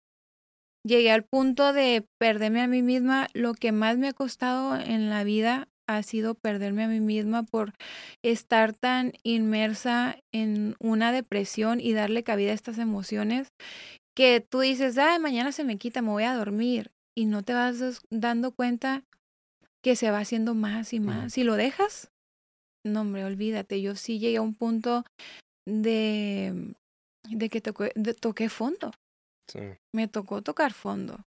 Llegué al punto de perderme a mí misma. Lo que más me ha costado en la vida ha sido perderme a mí misma por estar tan inmersa en una depresión y darle cabida a estas emociones que tú dices, ay, mañana se me quita, me voy a dormir, y no te vas dando cuenta que se va haciendo más y más. Si lo dejas, no, hombre, olvídate. Yo sí llegué a un punto de, de que toqué, toqué fondo. Me tocó tocar fondo.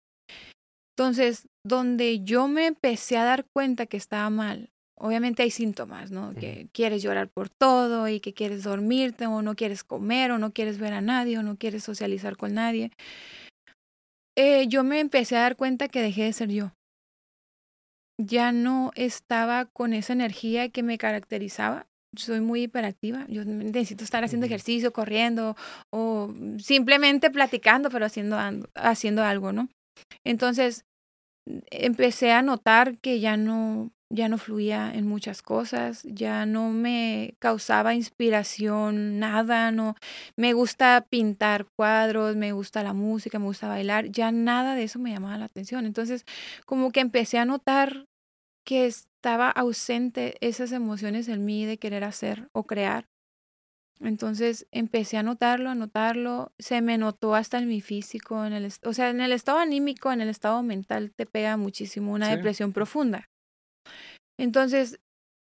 Entonces, donde yo me empecé a dar cuenta que estaba mal, obviamente hay síntomas, ¿no? Que quieres llorar por todo y que quieres dormirte o no quieres comer o no quieres ver a nadie o no quieres socializar con nadie. Eh, yo me empecé a dar cuenta que dejé de ser yo. Ya no estaba con esa energía que me caracterizaba. Soy muy hiperactiva. Yo necesito estar haciendo ejercicio, corriendo o simplemente platicando, pero haciendo, haciendo algo, ¿no? Entonces, empecé a notar que ya no ya no fluía en muchas cosas, ya no me causaba inspiración, nada, no me gusta pintar cuadros, me gusta la música, me gusta bailar, ya nada de eso me llamaba la atención. Entonces, como que empecé a notar que estaba ausente esas emociones en mí de querer hacer o crear. Entonces empecé a notarlo, a notarlo, se me notó hasta en mi físico, en el, o sea, en el estado anímico, en el estado mental te pega muchísimo una depresión profunda. Entonces,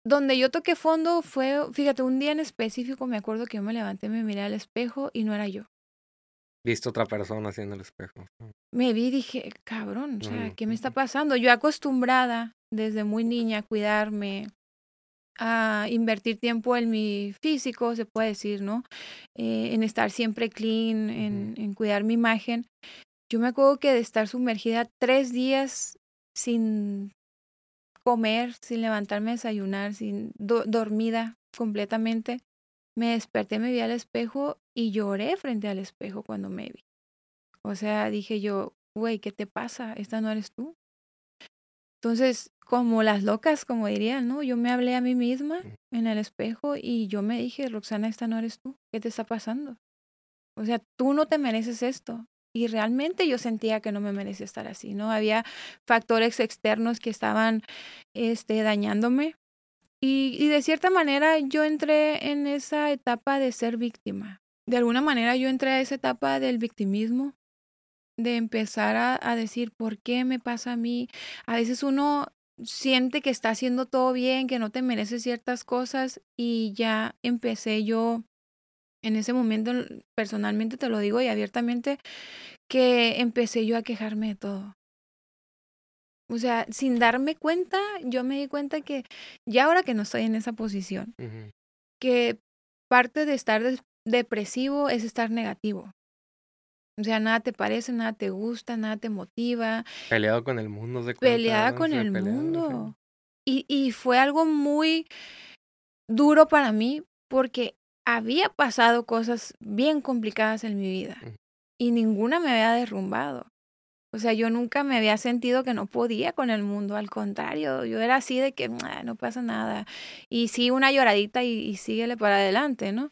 donde yo toqué fondo fue, fíjate, un día en específico me acuerdo que yo me levanté, me miré al espejo y no era yo. Viste otra persona haciendo el espejo. Me vi y dije, cabrón, o sea, ¿qué me está pasando? Yo acostumbrada desde muy niña a cuidarme, a invertir tiempo en mi físico, se puede decir, ¿no? Eh, en estar siempre clean, en, en cuidar mi imagen. Yo me acuerdo que de estar sumergida tres días sin comer, sin levantarme a desayunar, sin dormida completamente. Me desperté, me vi al espejo y lloré frente al espejo cuando me vi. O sea, dije yo, güey, ¿qué te pasa? Esta no eres tú. Entonces, como las locas, como dirían, ¿no? Yo me hablé a mí misma en el espejo y yo me dije, Roxana, esta no eres tú. ¿Qué te está pasando? O sea, tú no te mereces esto y realmente yo sentía que no me merecía estar así, ¿no? Había factores externos que estaban este, dañándome y, de cierta manera yo entré en esa etapa de ser víctima. De alguna manera yo entré a esa etapa del victimismo, de empezar a, a decir, ¿por qué me pasa a mí? A veces uno siente que está haciendo todo bien, que no te mereces ciertas cosas y ya empecé yo en ese momento, personalmente te lo digo y abiertamente, que empecé yo a quejarme de todo. O sea, sin darme cuenta, yo me di cuenta que ya ahora que no estoy en esa posición, que parte de estar depresivo es estar negativo. O sea, nada te parece, nada te gusta, nada te motiva. Peleado con el mundo. Peleada con el mundo. Y, y fue algo muy duro para mí porque había pasado cosas bien complicadas en mi vida y ninguna me había derrumbado. O sea, yo nunca me había sentido que no podía con el mundo, al contrario, yo era así de que no pasa nada. Y sí, una lloradita y, y síguele para adelante, ¿no?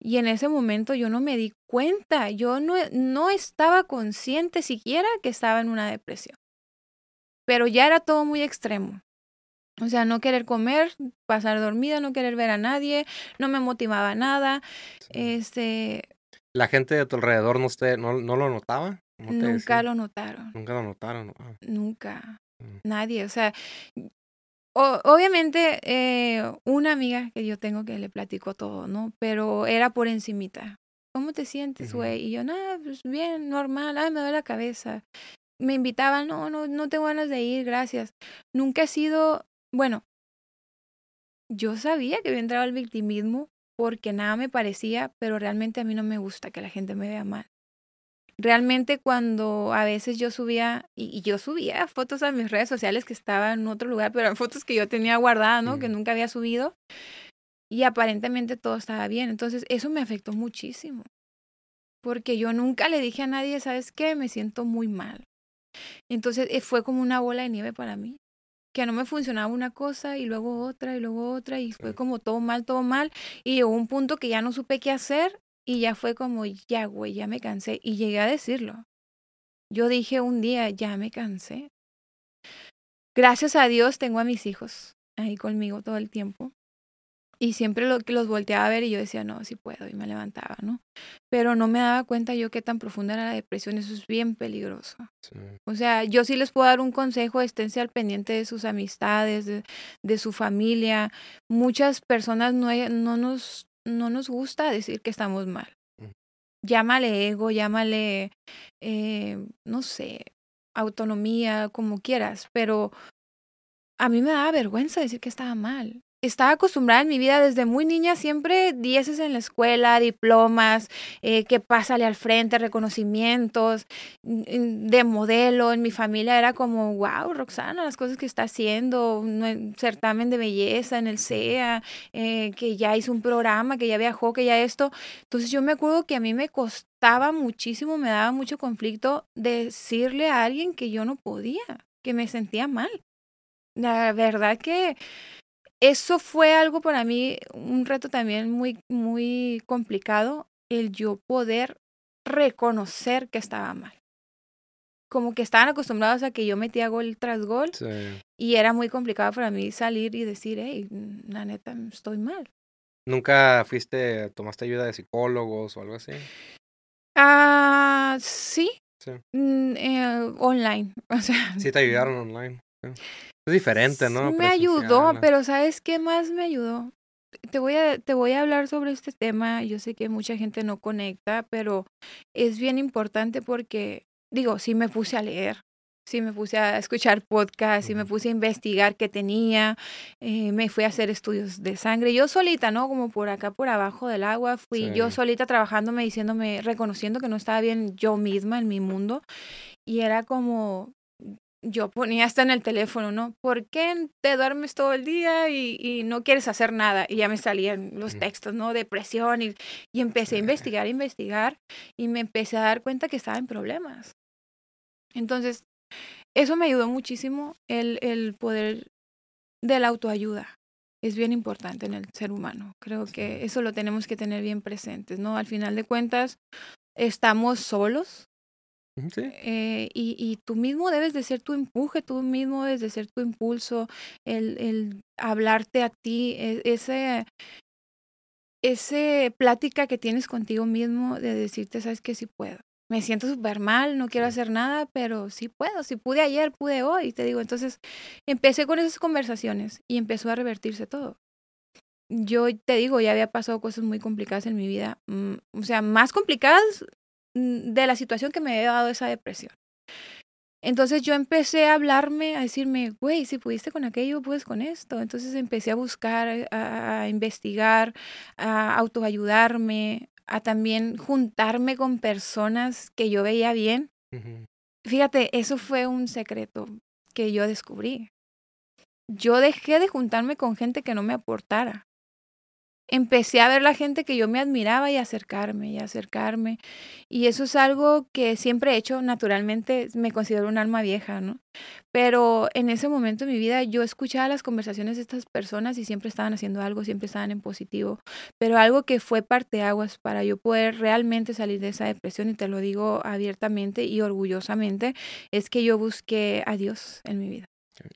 Y en ese momento yo no me di cuenta, yo no, no estaba consciente siquiera que estaba en una depresión. Pero ya era todo muy extremo. O sea, no querer comer, pasar dormida, no querer ver a nadie, no me motivaba nada. Este. ¿La gente de tu alrededor no, usted, no, no lo notaba? nunca lo notaron. Nunca lo notaron. Ah. Nunca. Mm. Nadie. O sea, obviamente, eh, una amiga que yo tengo que le platico todo, ¿no? Pero era por encimita. ¿Cómo te sientes, güey? Y yo, nada, pues bien, normal. Ay, me duele la cabeza. Me invitaban, no, no, no tengo ganas de ir, gracias. Nunca he sido, bueno, yo sabía que había entrado al victimismo porque nada me parecía, pero realmente a mí no me gusta que la gente me vea mal realmente cuando a veces yo subía, y, yo subía fotos a mis redes sociales que estaban en otro lugar, pero eran fotos que yo tenía guardadas, ¿no? Que nunca había subido. Y aparentemente todo estaba bien. Entonces eso me afectó muchísimo. Porque yo nunca le dije a nadie, ¿sabes qué? Me siento muy mal. Entonces eh, fue como una bola de nieve para mí. Que no me funcionaba una cosa y luego otra y luego otra y fue como todo mal, todo mal. Y llegó un punto que ya no supe qué hacer y ya fue como, ya, güey, ya me cansé. Y llegué a decirlo. Yo dije un día, ya me cansé. Gracias a Dios tengo a mis hijos ahí conmigo todo el tiempo. Y siempre lo, los volteaba a ver y yo decía, no, sí puedo. Y me levantaba, ¿no? Pero no me daba cuenta yo qué tan profunda era la depresión. Eso es bien peligroso. O sea, yo sí les puedo dar un consejo, esténse al pendiente de sus amistades, de, de su familia. Muchas personas no, no nos no nos gusta decir que estamos mal. Llámale ego, llámale, eh, no sé, autonomía, como quieras, pero a mí me daba vergüenza decir que estaba mal estaba acostumbrada en mi vida desde muy niña, siempre dieces en la escuela, diplomas, eh, que pásale al frente, reconocimientos de modelo. En mi familia era como, wow, Roxana, las cosas que está haciendo, un certamen de belleza en el CEA, eh, que ya hizo un programa, que ya viajó, que ya esto. Entonces yo me acuerdo que a mí me costaba muchísimo, me daba mucho conflicto decirle a alguien que yo no podía, que me sentía mal. La verdad que eso fue algo para mí, un reto también muy, muy complicado, el yo poder reconocer que estaba mal. Como que estaban acostumbrados a que yo metía gol tras gol y era muy complicado para mí salir y decir, hey, la neta, estoy mal. ¿Nunca fuiste, tomaste ayuda de psicólogos o algo así? Ah, sí. sí. Mm, eh, online. [laughs] O sea, sí, te ayudaron online. Es diferente, ¿no? Me ayudó, pero ¿sabes qué más me ayudó? Te voy, a, te voy a hablar sobre este tema. Yo sé que mucha gente no conecta, pero es bien importante porque, digo, sí me puse a leer, sí me puse a escuchar podcasts, sí me puse a investigar qué tenía, eh, me fui a hacer estudios de sangre. Yo solita, ¿no? Como por acá, por abajo del agua, fui yo solita trabajándome, diciéndome, reconociendo que no estaba bien yo misma en mi mundo. Y era como, yo ponía hasta en el teléfono, ¿no? ¿Por qué te duermes todo el día y, no quieres hacer nada? Y ya me salían los textos, ¿no? Depresión y, y empecé a [laughs] investigar, investigar y me empecé a dar cuenta que estaba en problemas. Entonces, eso me ayudó muchísimo el, el poder de la autoayuda. Es bien importante en el ser humano. Creo que eso lo tenemos que tener bien presentes, ¿no? Al final de cuentas, estamos solos, eh, y, y, tú mismo debes de ser tu empuje, tú mismo debes de ser tu impulso, el, el hablarte a ti, e, ese, ese plática que tienes contigo mismo de decirte, sabes que sí puedo. Me siento súper mal, no quiero hacer nada, pero sí puedo. Si pude ayer, pude hoy. Te digo, entonces empecé con esas conversaciones y empezó a revertirse todo yo te digo, ya había pasado cosas muy complicadas en mi vida, mm, o sea, más complicadas de la situación que me había dado esa depresión. Entonces yo empecé a hablarme, a decirme, güey, si pudiste con aquello, puedes con esto. Entonces empecé a buscar, a, investigar, a autoayudarme, a también juntarme con personas que yo veía bien. Fíjate, eso fue un secreto que yo descubrí. Yo dejé de juntarme con gente que no me aportara empecé a ver la gente que yo me admiraba y acercarme y acercarme. Y eso es algo que siempre he hecho naturalmente, me considero un alma vieja, ¿no? Pero en ese momento de mi vida yo escuchaba las conversaciones de estas personas y siempre estaban haciendo algo, siempre estaban en positivo. Pero algo que fue parteaguas para yo poder realmente salir de esa depresión, y te lo digo abiertamente y orgullosamente, es que yo busqué a Dios en mi vida.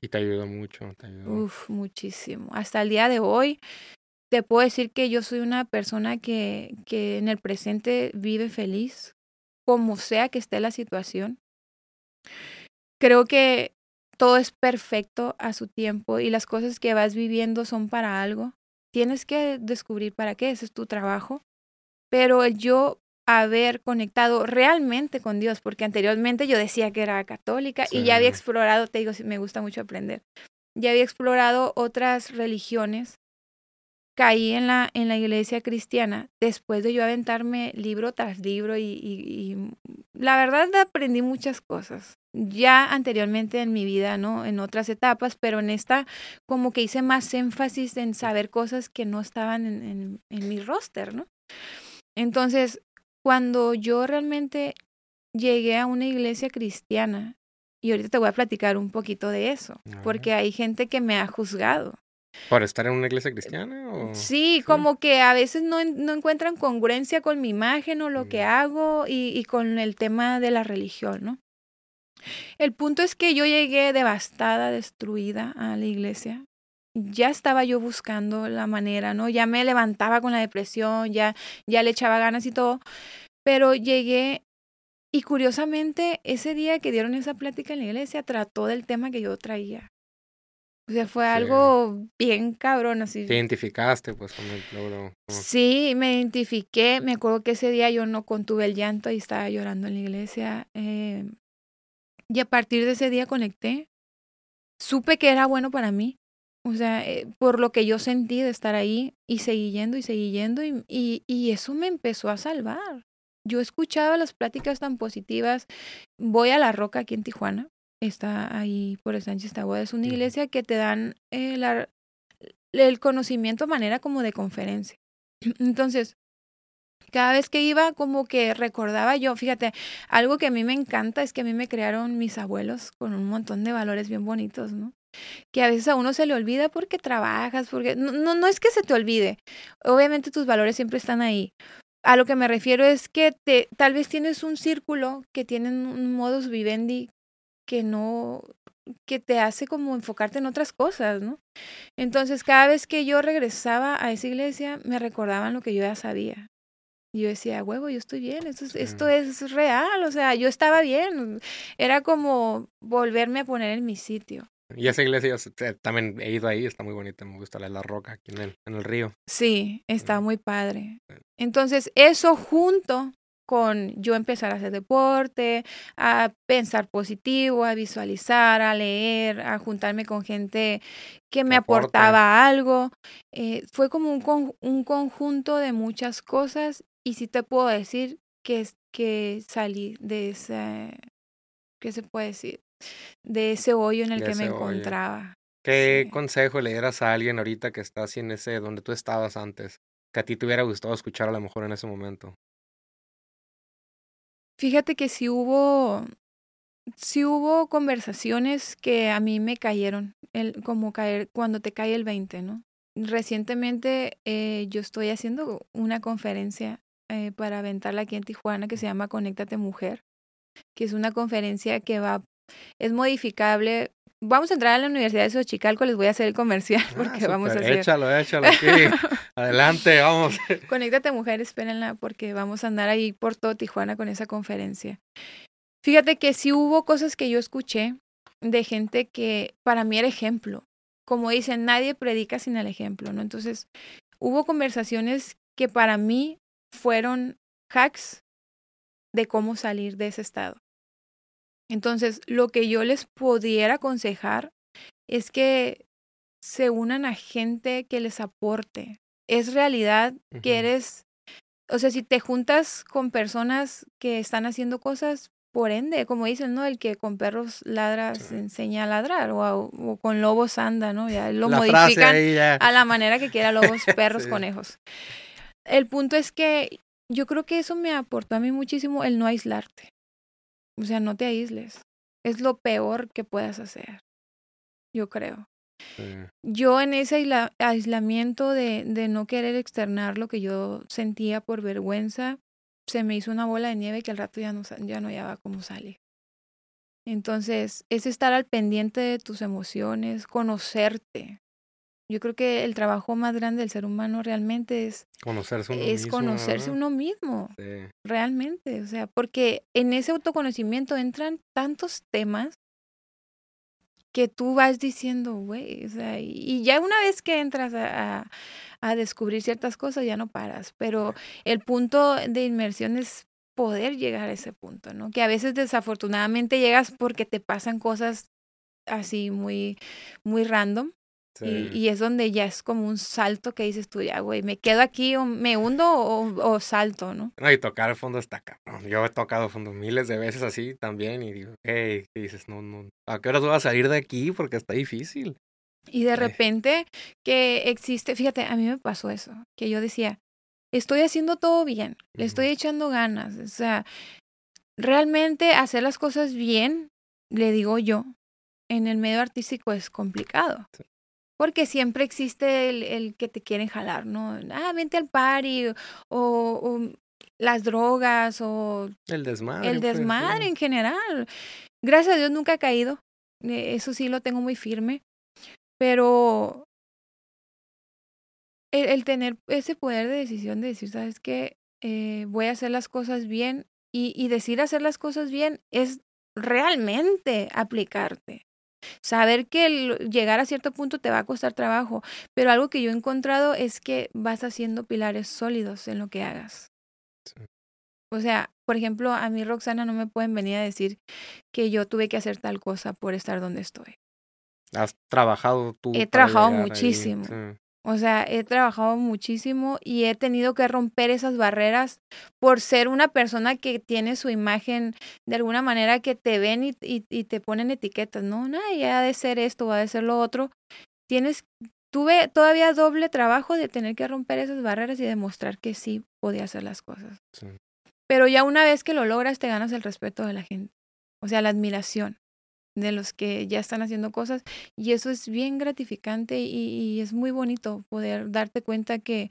Y te ayudó mucho, te ayudó. Uf, muchísimo. Hasta el día de hoy te puedo decir que yo soy una persona que, que en el presente vive feliz, como sea que esté la situación. Creo que todo es perfecto a su tiempo y las cosas que vas viviendo son para algo. Tienes que descubrir para qué, ese es tu trabajo. Pero el yo haber conectado realmente con Dios, porque anteriormente yo decía que era católica y ya había explorado, te digo, me gusta mucho aprender, ya había explorado otras religiones caí en la, en la iglesia cristiana después de yo aventarme libro tras libro y, y, la verdad aprendí muchas cosas. Ya anteriormente en mi vida, ¿no? En otras etapas, pero en esta como que hice más énfasis en saber cosas que no estaban en, en, en mi roster, ¿no? Entonces, cuando yo realmente llegué a una iglesia cristiana, y ahorita te voy a platicar un poquito de eso, porque hay gente que me ha juzgado ¿Por estar en una iglesia cristiana? O... Sí, como que a veces no, no, encuentran congruencia con mi imagen o lo que mm. hago y, y, con el tema de la religión, ¿no? El punto es que yo llegué devastada, destruida a la iglesia. Ya estaba yo buscando la manera, ¿no? Ya me levantaba con la depresión, ya, ya le echaba ganas y todo. Pero llegué y curiosamente ese día que dieron esa plática en la iglesia trató del tema que yo traía. O sea, fue algo bien cabrón, así. Te identificaste, pues, con el logro. Sí, me identifiqué. Me acuerdo que ese día yo no contuve el llanto y estaba llorando en la iglesia. Eh, y a partir de ese día conecté. Supe que era bueno para mí. O sea, eh, por lo que yo sentí de estar ahí y seguí yendo y seguí yendo y, y, y eso me empezó a salvar. Yo escuchaba las pláticas tan positivas. Voy a La Roca aquí en Tijuana está ahí por el Sánchez Taboada. Es una iglesia que te dan eh, la, el conocimiento a manera como de conferencia. [clears throat] Entonces, cada vez que iba, como que recordaba yo, fíjate, algo que a mí me encanta es que a mí me crearon mis abuelos con un montón de valores bien bonitos, ¿no? Que a veces a uno se le olvida porque trabajas, porque no, no, no es que se te olvide, obviamente tus valores siempre están ahí. A lo que me refiero es que te, tal vez tienes un círculo que tienen un modus vivendi que no, que te hace como enfocarte en otras cosas, ¿no? Entonces, cada vez que yo regresaba a esa iglesia, me recordaban lo que yo ya sabía. Y yo decía, huevo, yo estoy bien, esto es, esto es real, o sea, yo estaba bien. Era como volverme a poner en mi sitio. Y esa iglesia también he ido ahí, está muy bonita, me gusta la, la roca aquí en el, en el río. Sí, está muy padre. Entonces, eso junto con yo empezar a hacer deporte, a pensar positivo, a visualizar, a leer, a juntarme con gente que me aportaba algo. Eh, fue como un, un conjunto de muchas cosas y sí te puedo decir que, que salí de ese, ¿qué se puede decir? De ese hoyo en el que me encontraba. ¿Qué consejo le dieras a alguien ahorita que está así en ese, donde tú estabas antes? Que a ti te hubiera gustado escuchar a lo mejor en ese momento. Fíjate que sí hubo, sí hubo conversaciones que a mí me cayeron, el, como caer cuando te cae el 20, ¿no? Recientemente eh, yo estoy haciendo una conferencia eh, para aventarla aquí en Tijuana que se llama Conéctate Mujer, que es una conferencia que va, es modificable vamos a entrar a la Universidad de Xochicalco, les voy a hacer el comercial [laughs] ah, porque vamos a hacer. Échalo, échalo aquí. [laughs] [laughs] Adelante, vamos. [laughs] Conéctate mujer, espérenla porque vamos a andar ahí por todo Tijuana con esa conferencia. Fíjate que sí hubo cosas que yo escuché de gente que para mí era ejemplo. Como dicen, nadie predica sin el ejemplo, ¿no? Entonces, hubo conversaciones que para mí fueron hacks de cómo salir de ese estado. Entonces, lo que yo les pudiera aconsejar es que se unan a gente que les aporte. Es realidad que eres, o sea, si te juntas con personas que están haciendo cosas, por ende, como dicen, ¿no? El que con perros ladra se enseña a ladrar o, con lobos anda, ¿no? Ya lo modifican a la manera que quiera lobos, [laughs] perros, conejos. El punto es que yo creo que eso me aportó a mí muchísimo el no aislarte. O sea, no te aísles. Es lo peor que puedas hacer, yo creo. Yo en ese aislamiento de, de no querer externar lo que yo sentía por vergüenza, se me hizo una bola de nieve que al rato ya no, ya no hallaba cómo salir. Entonces, es estar al pendiente de tus emociones, conocerte. Yo creo que el trabajo más grande del ser humano realmente es Conocerse uno es mismo, conocerse uno mismo, Sí. realmente. O sea, porque en ese autoconocimiento entran tantos temas que tú vas diciendo, güey, o sea, y, ya una vez que entras a, a- a descubrir ciertas cosas, ya no paras. Pero el punto de inmersión es poder llegar a ese punto, ¿no? Que a veces desafortunadamente llegas porque te pasan cosas así muy, muy random. Y, Sí. y es donde ya es como un salto que dices tú, ya, güey, me quedo aquí o me hundo o, o salto, ¿no? No, y tocar el fondo está cabrón. Yo he tocado fondo miles de veces así también y digo, hey, ¿qué dices? No, no. ¿A qué horas voy a salir de aquí? Porque está difícil. Y de Sí. repente que existe, fíjate, a mí me pasó eso, que yo decía, estoy haciendo todo bien, le estoy echando ganas, o sea, realmente hacer las cosas bien, le digo yo, en el medio artístico es complicado. Sí. Porque siempre existe el, el que te quieren jalar, ¿no? Ah, vente al party, o, o las drogas, o El desmadre. el pues, desmadre en general. Gracias a Dios nunca he caído. eh, Eso sí lo tengo muy firme. Pero el, el tener ese poder de decisión de decir, ¿sabes qué? Eh, voy a hacer las cosas bien. Y, y decir hacer las cosas bien es realmente aplicarte. Saber que el llegar a cierto punto te va a costar trabajo, pero algo que yo he encontrado es que vas haciendo pilares sólidos en lo que hagas. Sí. O sea, por ejemplo, a mí Roxana no me pueden venir a decir que yo tuve que hacer tal cosa por estar donde estoy. Has trabajado tú. He trabajado muchísimo. sí. O sea, he trabajado muchísimo y he tenido que romper esas barreras por ser una persona que tiene su imagen de alguna manera que te ven y, y, y te ponen etiquetas, ¿no? No, ya ha de ser esto, va de ser lo otro. Tienes, tuve todavía doble trabajo de tener que romper esas barreras y demostrar que sí podía hacer las cosas. Sí. Pero ya una vez que lo logras, te ganas el respeto de la gente. O sea, la admiración de los que ya están haciendo cosas. Y eso es bien gratificante y, y es muy bonito poder darte cuenta que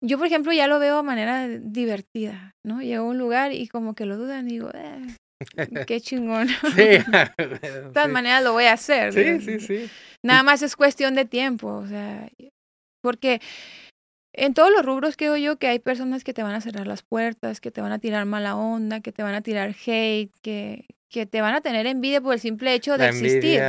yo, por ejemplo, ya lo veo de manera divertida, ¿no? Llego a un lugar y como que lo dudan y digo, eh, [laughs] qué chingón. Sí. [laughs] [laughs] de todas maneras lo voy a hacer. Sí, digo. sí, sí. Nada más es cuestión de tiempo, o sea, porque en todos los rubros creo yo que hay personas que te van a cerrar las puertas, que te van a tirar mala onda, que te van a tirar hate, que, que te van a tener envidia por el simple hecho de La existir.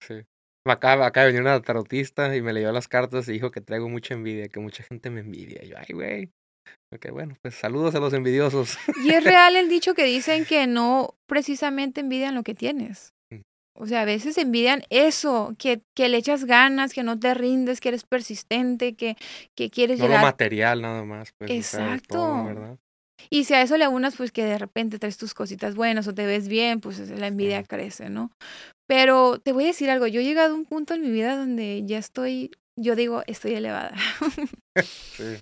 Sí. Acá, acá venía una tarotista y me leyó las cartas y dijo que traigo mucha envidia, que mucha gente me envidia. Y yo, ay, güey. Ok, bueno, pues saludos a los envidiosos. Y es [laughs] real el dicho que dicen que no precisamente envidian lo que tienes. Mm. O sea, a veces envidian eso, que, que le echas ganas, que no te rindes, que eres persistente, que, que quieres No llegar material nada más, pues. o sea, Exacto. todo, ¿verdad? Y si a eso le aunas, pues que de repente traes tus cositas buenas o te ves bien, pues la envidia crece, ¿no? Pero te voy a decir algo, yo he llegado a un punto en mi vida donde ya estoy, yo digo, estoy elevada. [laughs] Sí.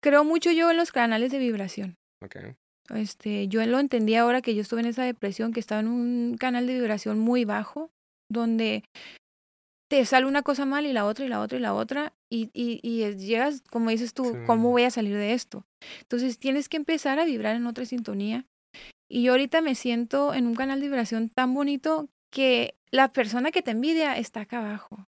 Creo mucho yo en los canales de vibración. Ok. Este, yo lo entendí ahora que yo estuve en esa depresión, que estaba en un canal de vibración muy bajo, donde te sale una cosa mal y la otra y la otra y la otra, y, y, y llegas, como dices tú, Sí. ¿cómo voy a salir de esto? Entonces tienes que empezar a vibrar en otra sintonía. Y yo ahorita me siento en un canal de vibración tan bonito que la persona que te envidia está acá abajo.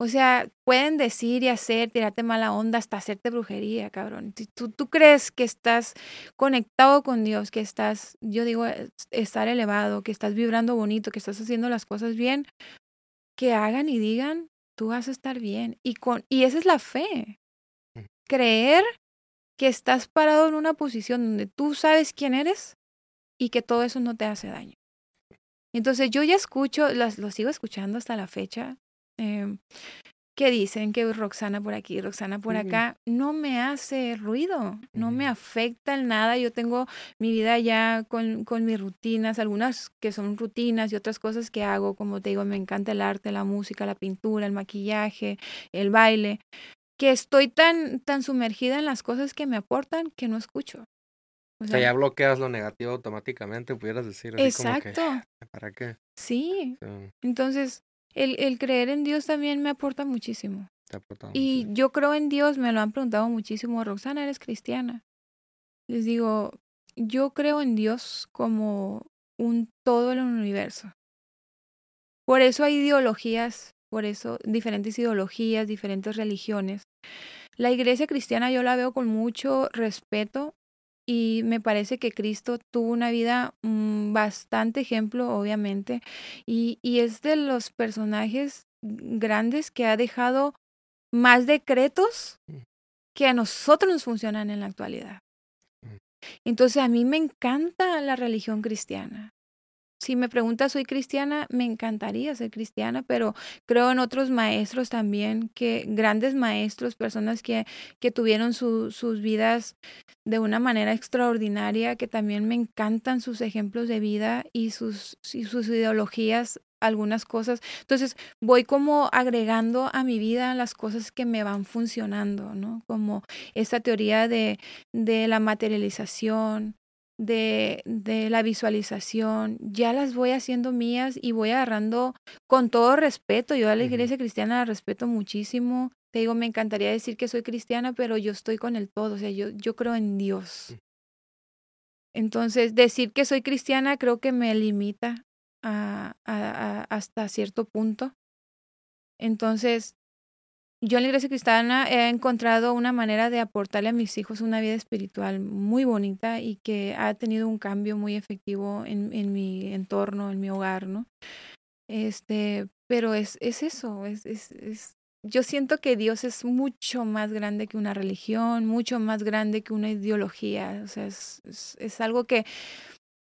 O sea, pueden decir y hacer, tirarte mala onda, hasta hacerte brujería, cabrón. Si tú, tú crees que estás conectado con Dios, que estás, yo digo, es- estar elevado, que estás vibrando bonito, que estás haciendo las cosas bien, que hagan y digan, tú vas a estar bien. Y, con, y esa es la fe. Mm. Creer que estás parado en una posición donde tú sabes quién eres y que todo eso no te hace daño. Entonces yo ya escucho, lo sigo escuchando hasta la fecha, em, que dicen que Roxana por aquí, Roxana por acá, no me hace ruido, no me afecta en nada. Yo tengo mi vida ya con, con mis rutinas, algunas que son rutinas y otras cosas que hago, como te digo, me encanta el arte, la música, la pintura, el maquillaje, el baile, que estoy tan, tan sumergida en las cosas que me aportan que no escucho. O O sea, ya bloqueas lo negativo automáticamente, pudieras decir así exacto, como que, ¿para qué? sí. Sí, Entonces, el, el creer en Dios también me aporta muchísimo. te Y yo creo en Dios, me lo han preguntado muchísimo, Roxana, ¿eres cristiana? Les digo, yo creo en Dios como un todo en el universo. Por eso hay ideologías, por eso diferentes ideologías, diferentes religiones. La iglesia cristiana yo la veo con mucho respeto y me parece que Cristo tuvo una vida mm, bastante ejemplo, obviamente, y, y es de los personajes grandes que ha dejado más decretos Mm. que a nosotros nos funcionan en la actualidad. Mm. Entonces a mí me encanta la religión cristiana. Si me preguntas, ¿soy cristiana? Me encantaría ser cristiana, pero creo en otros maestros también, que grandes maestros, personas que, que tuvieron su- sus vidas de una manera extraordinaria, que también me encantan sus ejemplos de vida y sus, y sus ideologías, algunas cosas. Entonces voy como agregando a mi vida las cosas que me van funcionando, ¿no? Como esta teoría de, de la materialización, de, de la visualización, ya las voy haciendo mías y voy agarrando con todo respeto. Yo a la iglesia cristiana la respeto muchísimo. Te digo, me encantaría decir que soy cristiana, pero yo estoy con el todo, o sea, yo, yo creo en Dios. Entonces, decir que soy cristiana creo que me limita a, a- a- hasta cierto punto. Entonces, yo en la iglesia cristiana he encontrado una manera de aportarle a mis hijos una vida espiritual muy bonita y que ha tenido un cambio muy efectivo en, en mi entorno, en mi hogar, ¿no? Este, pero es, es eso, es, es, es, yo siento que Dios es mucho más grande que una religión, mucho más grande que una ideología, o sea, es, es, es algo que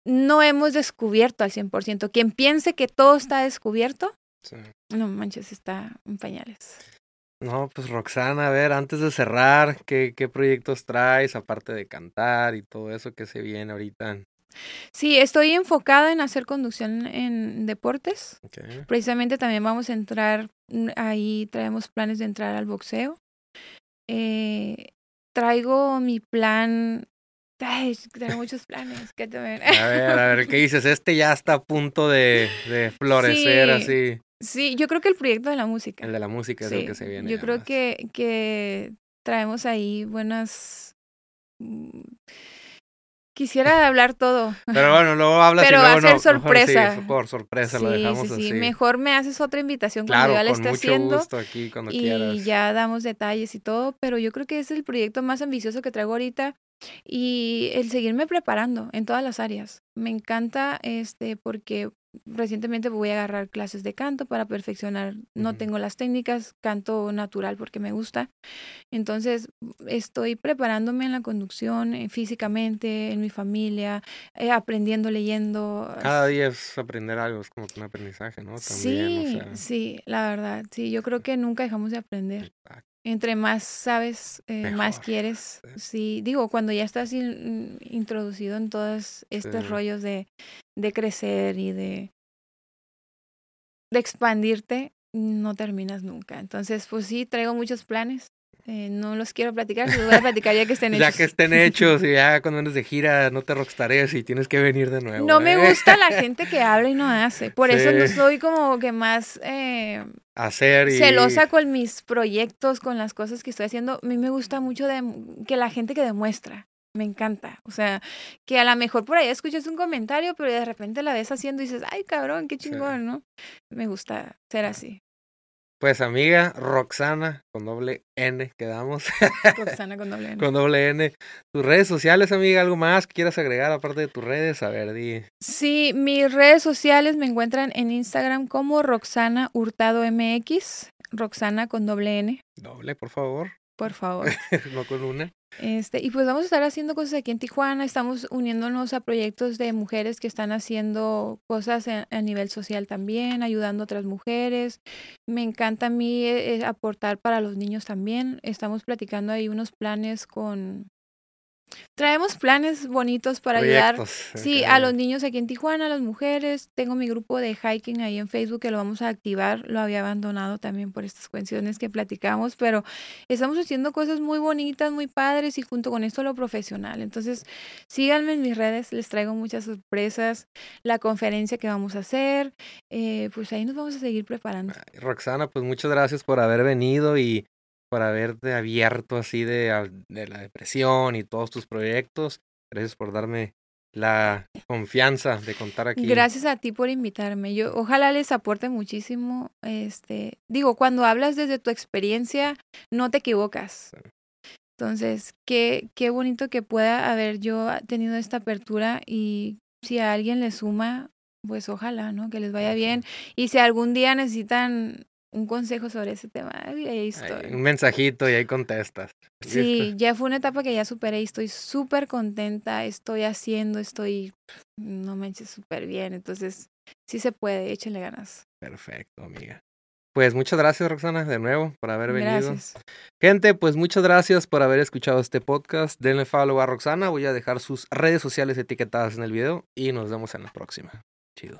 no hemos descubierto al 100%. Quien piense que todo está descubierto, Sí. no manches, está en pañales. No, pues Roxana, a ver, antes de cerrar, ¿qué, qué proyectos traes, aparte de cantar y todo eso que se viene ahorita? Sí, estoy enfocada en hacer conducción en deportes. Precisamente también vamos a entrar, mm, ahí traemos planes de entrar al boxeo. Eh, traigo mi plan, ay, traigo muchos planes. ¿qué te? A ver, a ver, ¿qué dices? Este ya está a punto de, de florecer Sí. así. Sí, yo creo que el proyecto de la música. El de la música es el Sí, que se viene. Yo creo que, que traemos ahí buenas... mm, Quisiera [laughs] hablar todo. Pero bueno, luego [laughs] hablas Pero y va a luego ser no, mejor sí, sorpresa. por sorpresa lo sí, dejamos sí, sí. así. Mejor me haces otra invitación Claro, cuando ya la esté haciendo. gusto aquí cuando y quieras. ya damos detalles y todo, pero yo creo que es el proyecto más ambicioso que traigo ahorita y el seguirme preparando en todas las áreas. Me encanta este porque recientemente voy a agarrar clases de canto para perfeccionar. No tengo las técnicas, canto natural porque me gusta. Entonces, estoy preparándome en la conducción, eh, físicamente, en mi familia, eh, aprendiendo, leyendo. Cada día es aprender algo, es como un aprendizaje, ¿no? También, Sí, o sea. sí, la verdad, sí, yo creo que nunca dejamos de aprender. exacto. Entre más sabes, eh, más quieres. sí. Sí, digo, cuando ya estás in- introducido en todos estos Sí. rollos de, de crecer y de, de expandirte, no terminas nunca. Entonces, pues sí, traigo muchos planes. Eh, no los quiero platicar, los voy a platicar ya que estén [laughs] Ya hechos. que estén hechos y ya cuando andes de gira no te rockstarees y tienes que venir de nuevo. No me ¿eh? gusta la [laughs] gente que habla y no hace. Por eso no soy como que más eh, Hacer y... celosa con mis proyectos, con las cosas que estoy haciendo. A mí me gusta mucho de, que la gente que demuestra. Me encanta. O sea, que a lo mejor por ahí escuchas un comentario, pero de repente la ves haciendo y dices, ay, cabrón, qué Sí. chingón, ¿no? Me gusta ser así. Pues amiga, Roxana, con doble N quedamos, Roxana con doble [laughs] N. con doble N. Tus redes sociales, amiga, algo más que quieras agregar aparte de tus redes, a ver, di. Sí, mis redes sociales me encuentran en Instagram como Roxana Hurtado MX. Roxana con doble N, Doble, por favor, por favor. [laughs] no con una. Este, y pues vamos a estar haciendo cosas aquí en Tijuana, estamos uniéndonos a proyectos de mujeres que están haciendo cosas a, nivel social también, ayudando a otras mujeres. Me encanta a mí eh, eh, aportar para los niños también. Estamos platicando ahí unos planes con... Traemos planes bonitos para ayudar. Sí, a los niños aquí en Tijuana, a las mujeres. Tengo mi grupo de hiking ahí en Facebook que lo vamos a activar. Lo había abandonado también por estas cuestiones que platicamos, pero estamos haciendo cosas muy bonitas, muy padres y junto con esto lo profesional. Entonces, síganme en mis redes, les traigo muchas sorpresas. La conferencia que vamos a hacer, eh, pues ahí nos vamos a seguir preparando. Roxana, pues muchas gracias por haber venido y por haberte abierto así de, de la depresión y todos tus proyectos. Gracias por darme la confianza de contar aquí. Gracias a ti por invitarme. Yo ojalá les aporte muchísimo. Este, digo, cuando hablas desde tu experiencia, no te equivocas. Entonces, qué, qué bonito que pueda haber yo tenido esta apertura y si a alguien le suma, pues ojalá, ¿no? Que les vaya bien. Y si algún día necesitan un consejo sobre ese tema, ahí estoy. un mensajito y ahí contestas. Sí, ya fue una etapa que ya superé y estoy súper contenta, estoy haciendo, estoy, no manches, súper bien. Entonces, sí se puede, échenle ganas. Perfecto, amiga. Pues muchas gracias, Roxana, de nuevo, por haber venido. Gracias. Gente, pues muchas gracias por haber escuchado este podcast. Denle follow a Roxana. Voy a dejar sus redes sociales etiquetadas en el video y nos vemos en la próxima. Chido.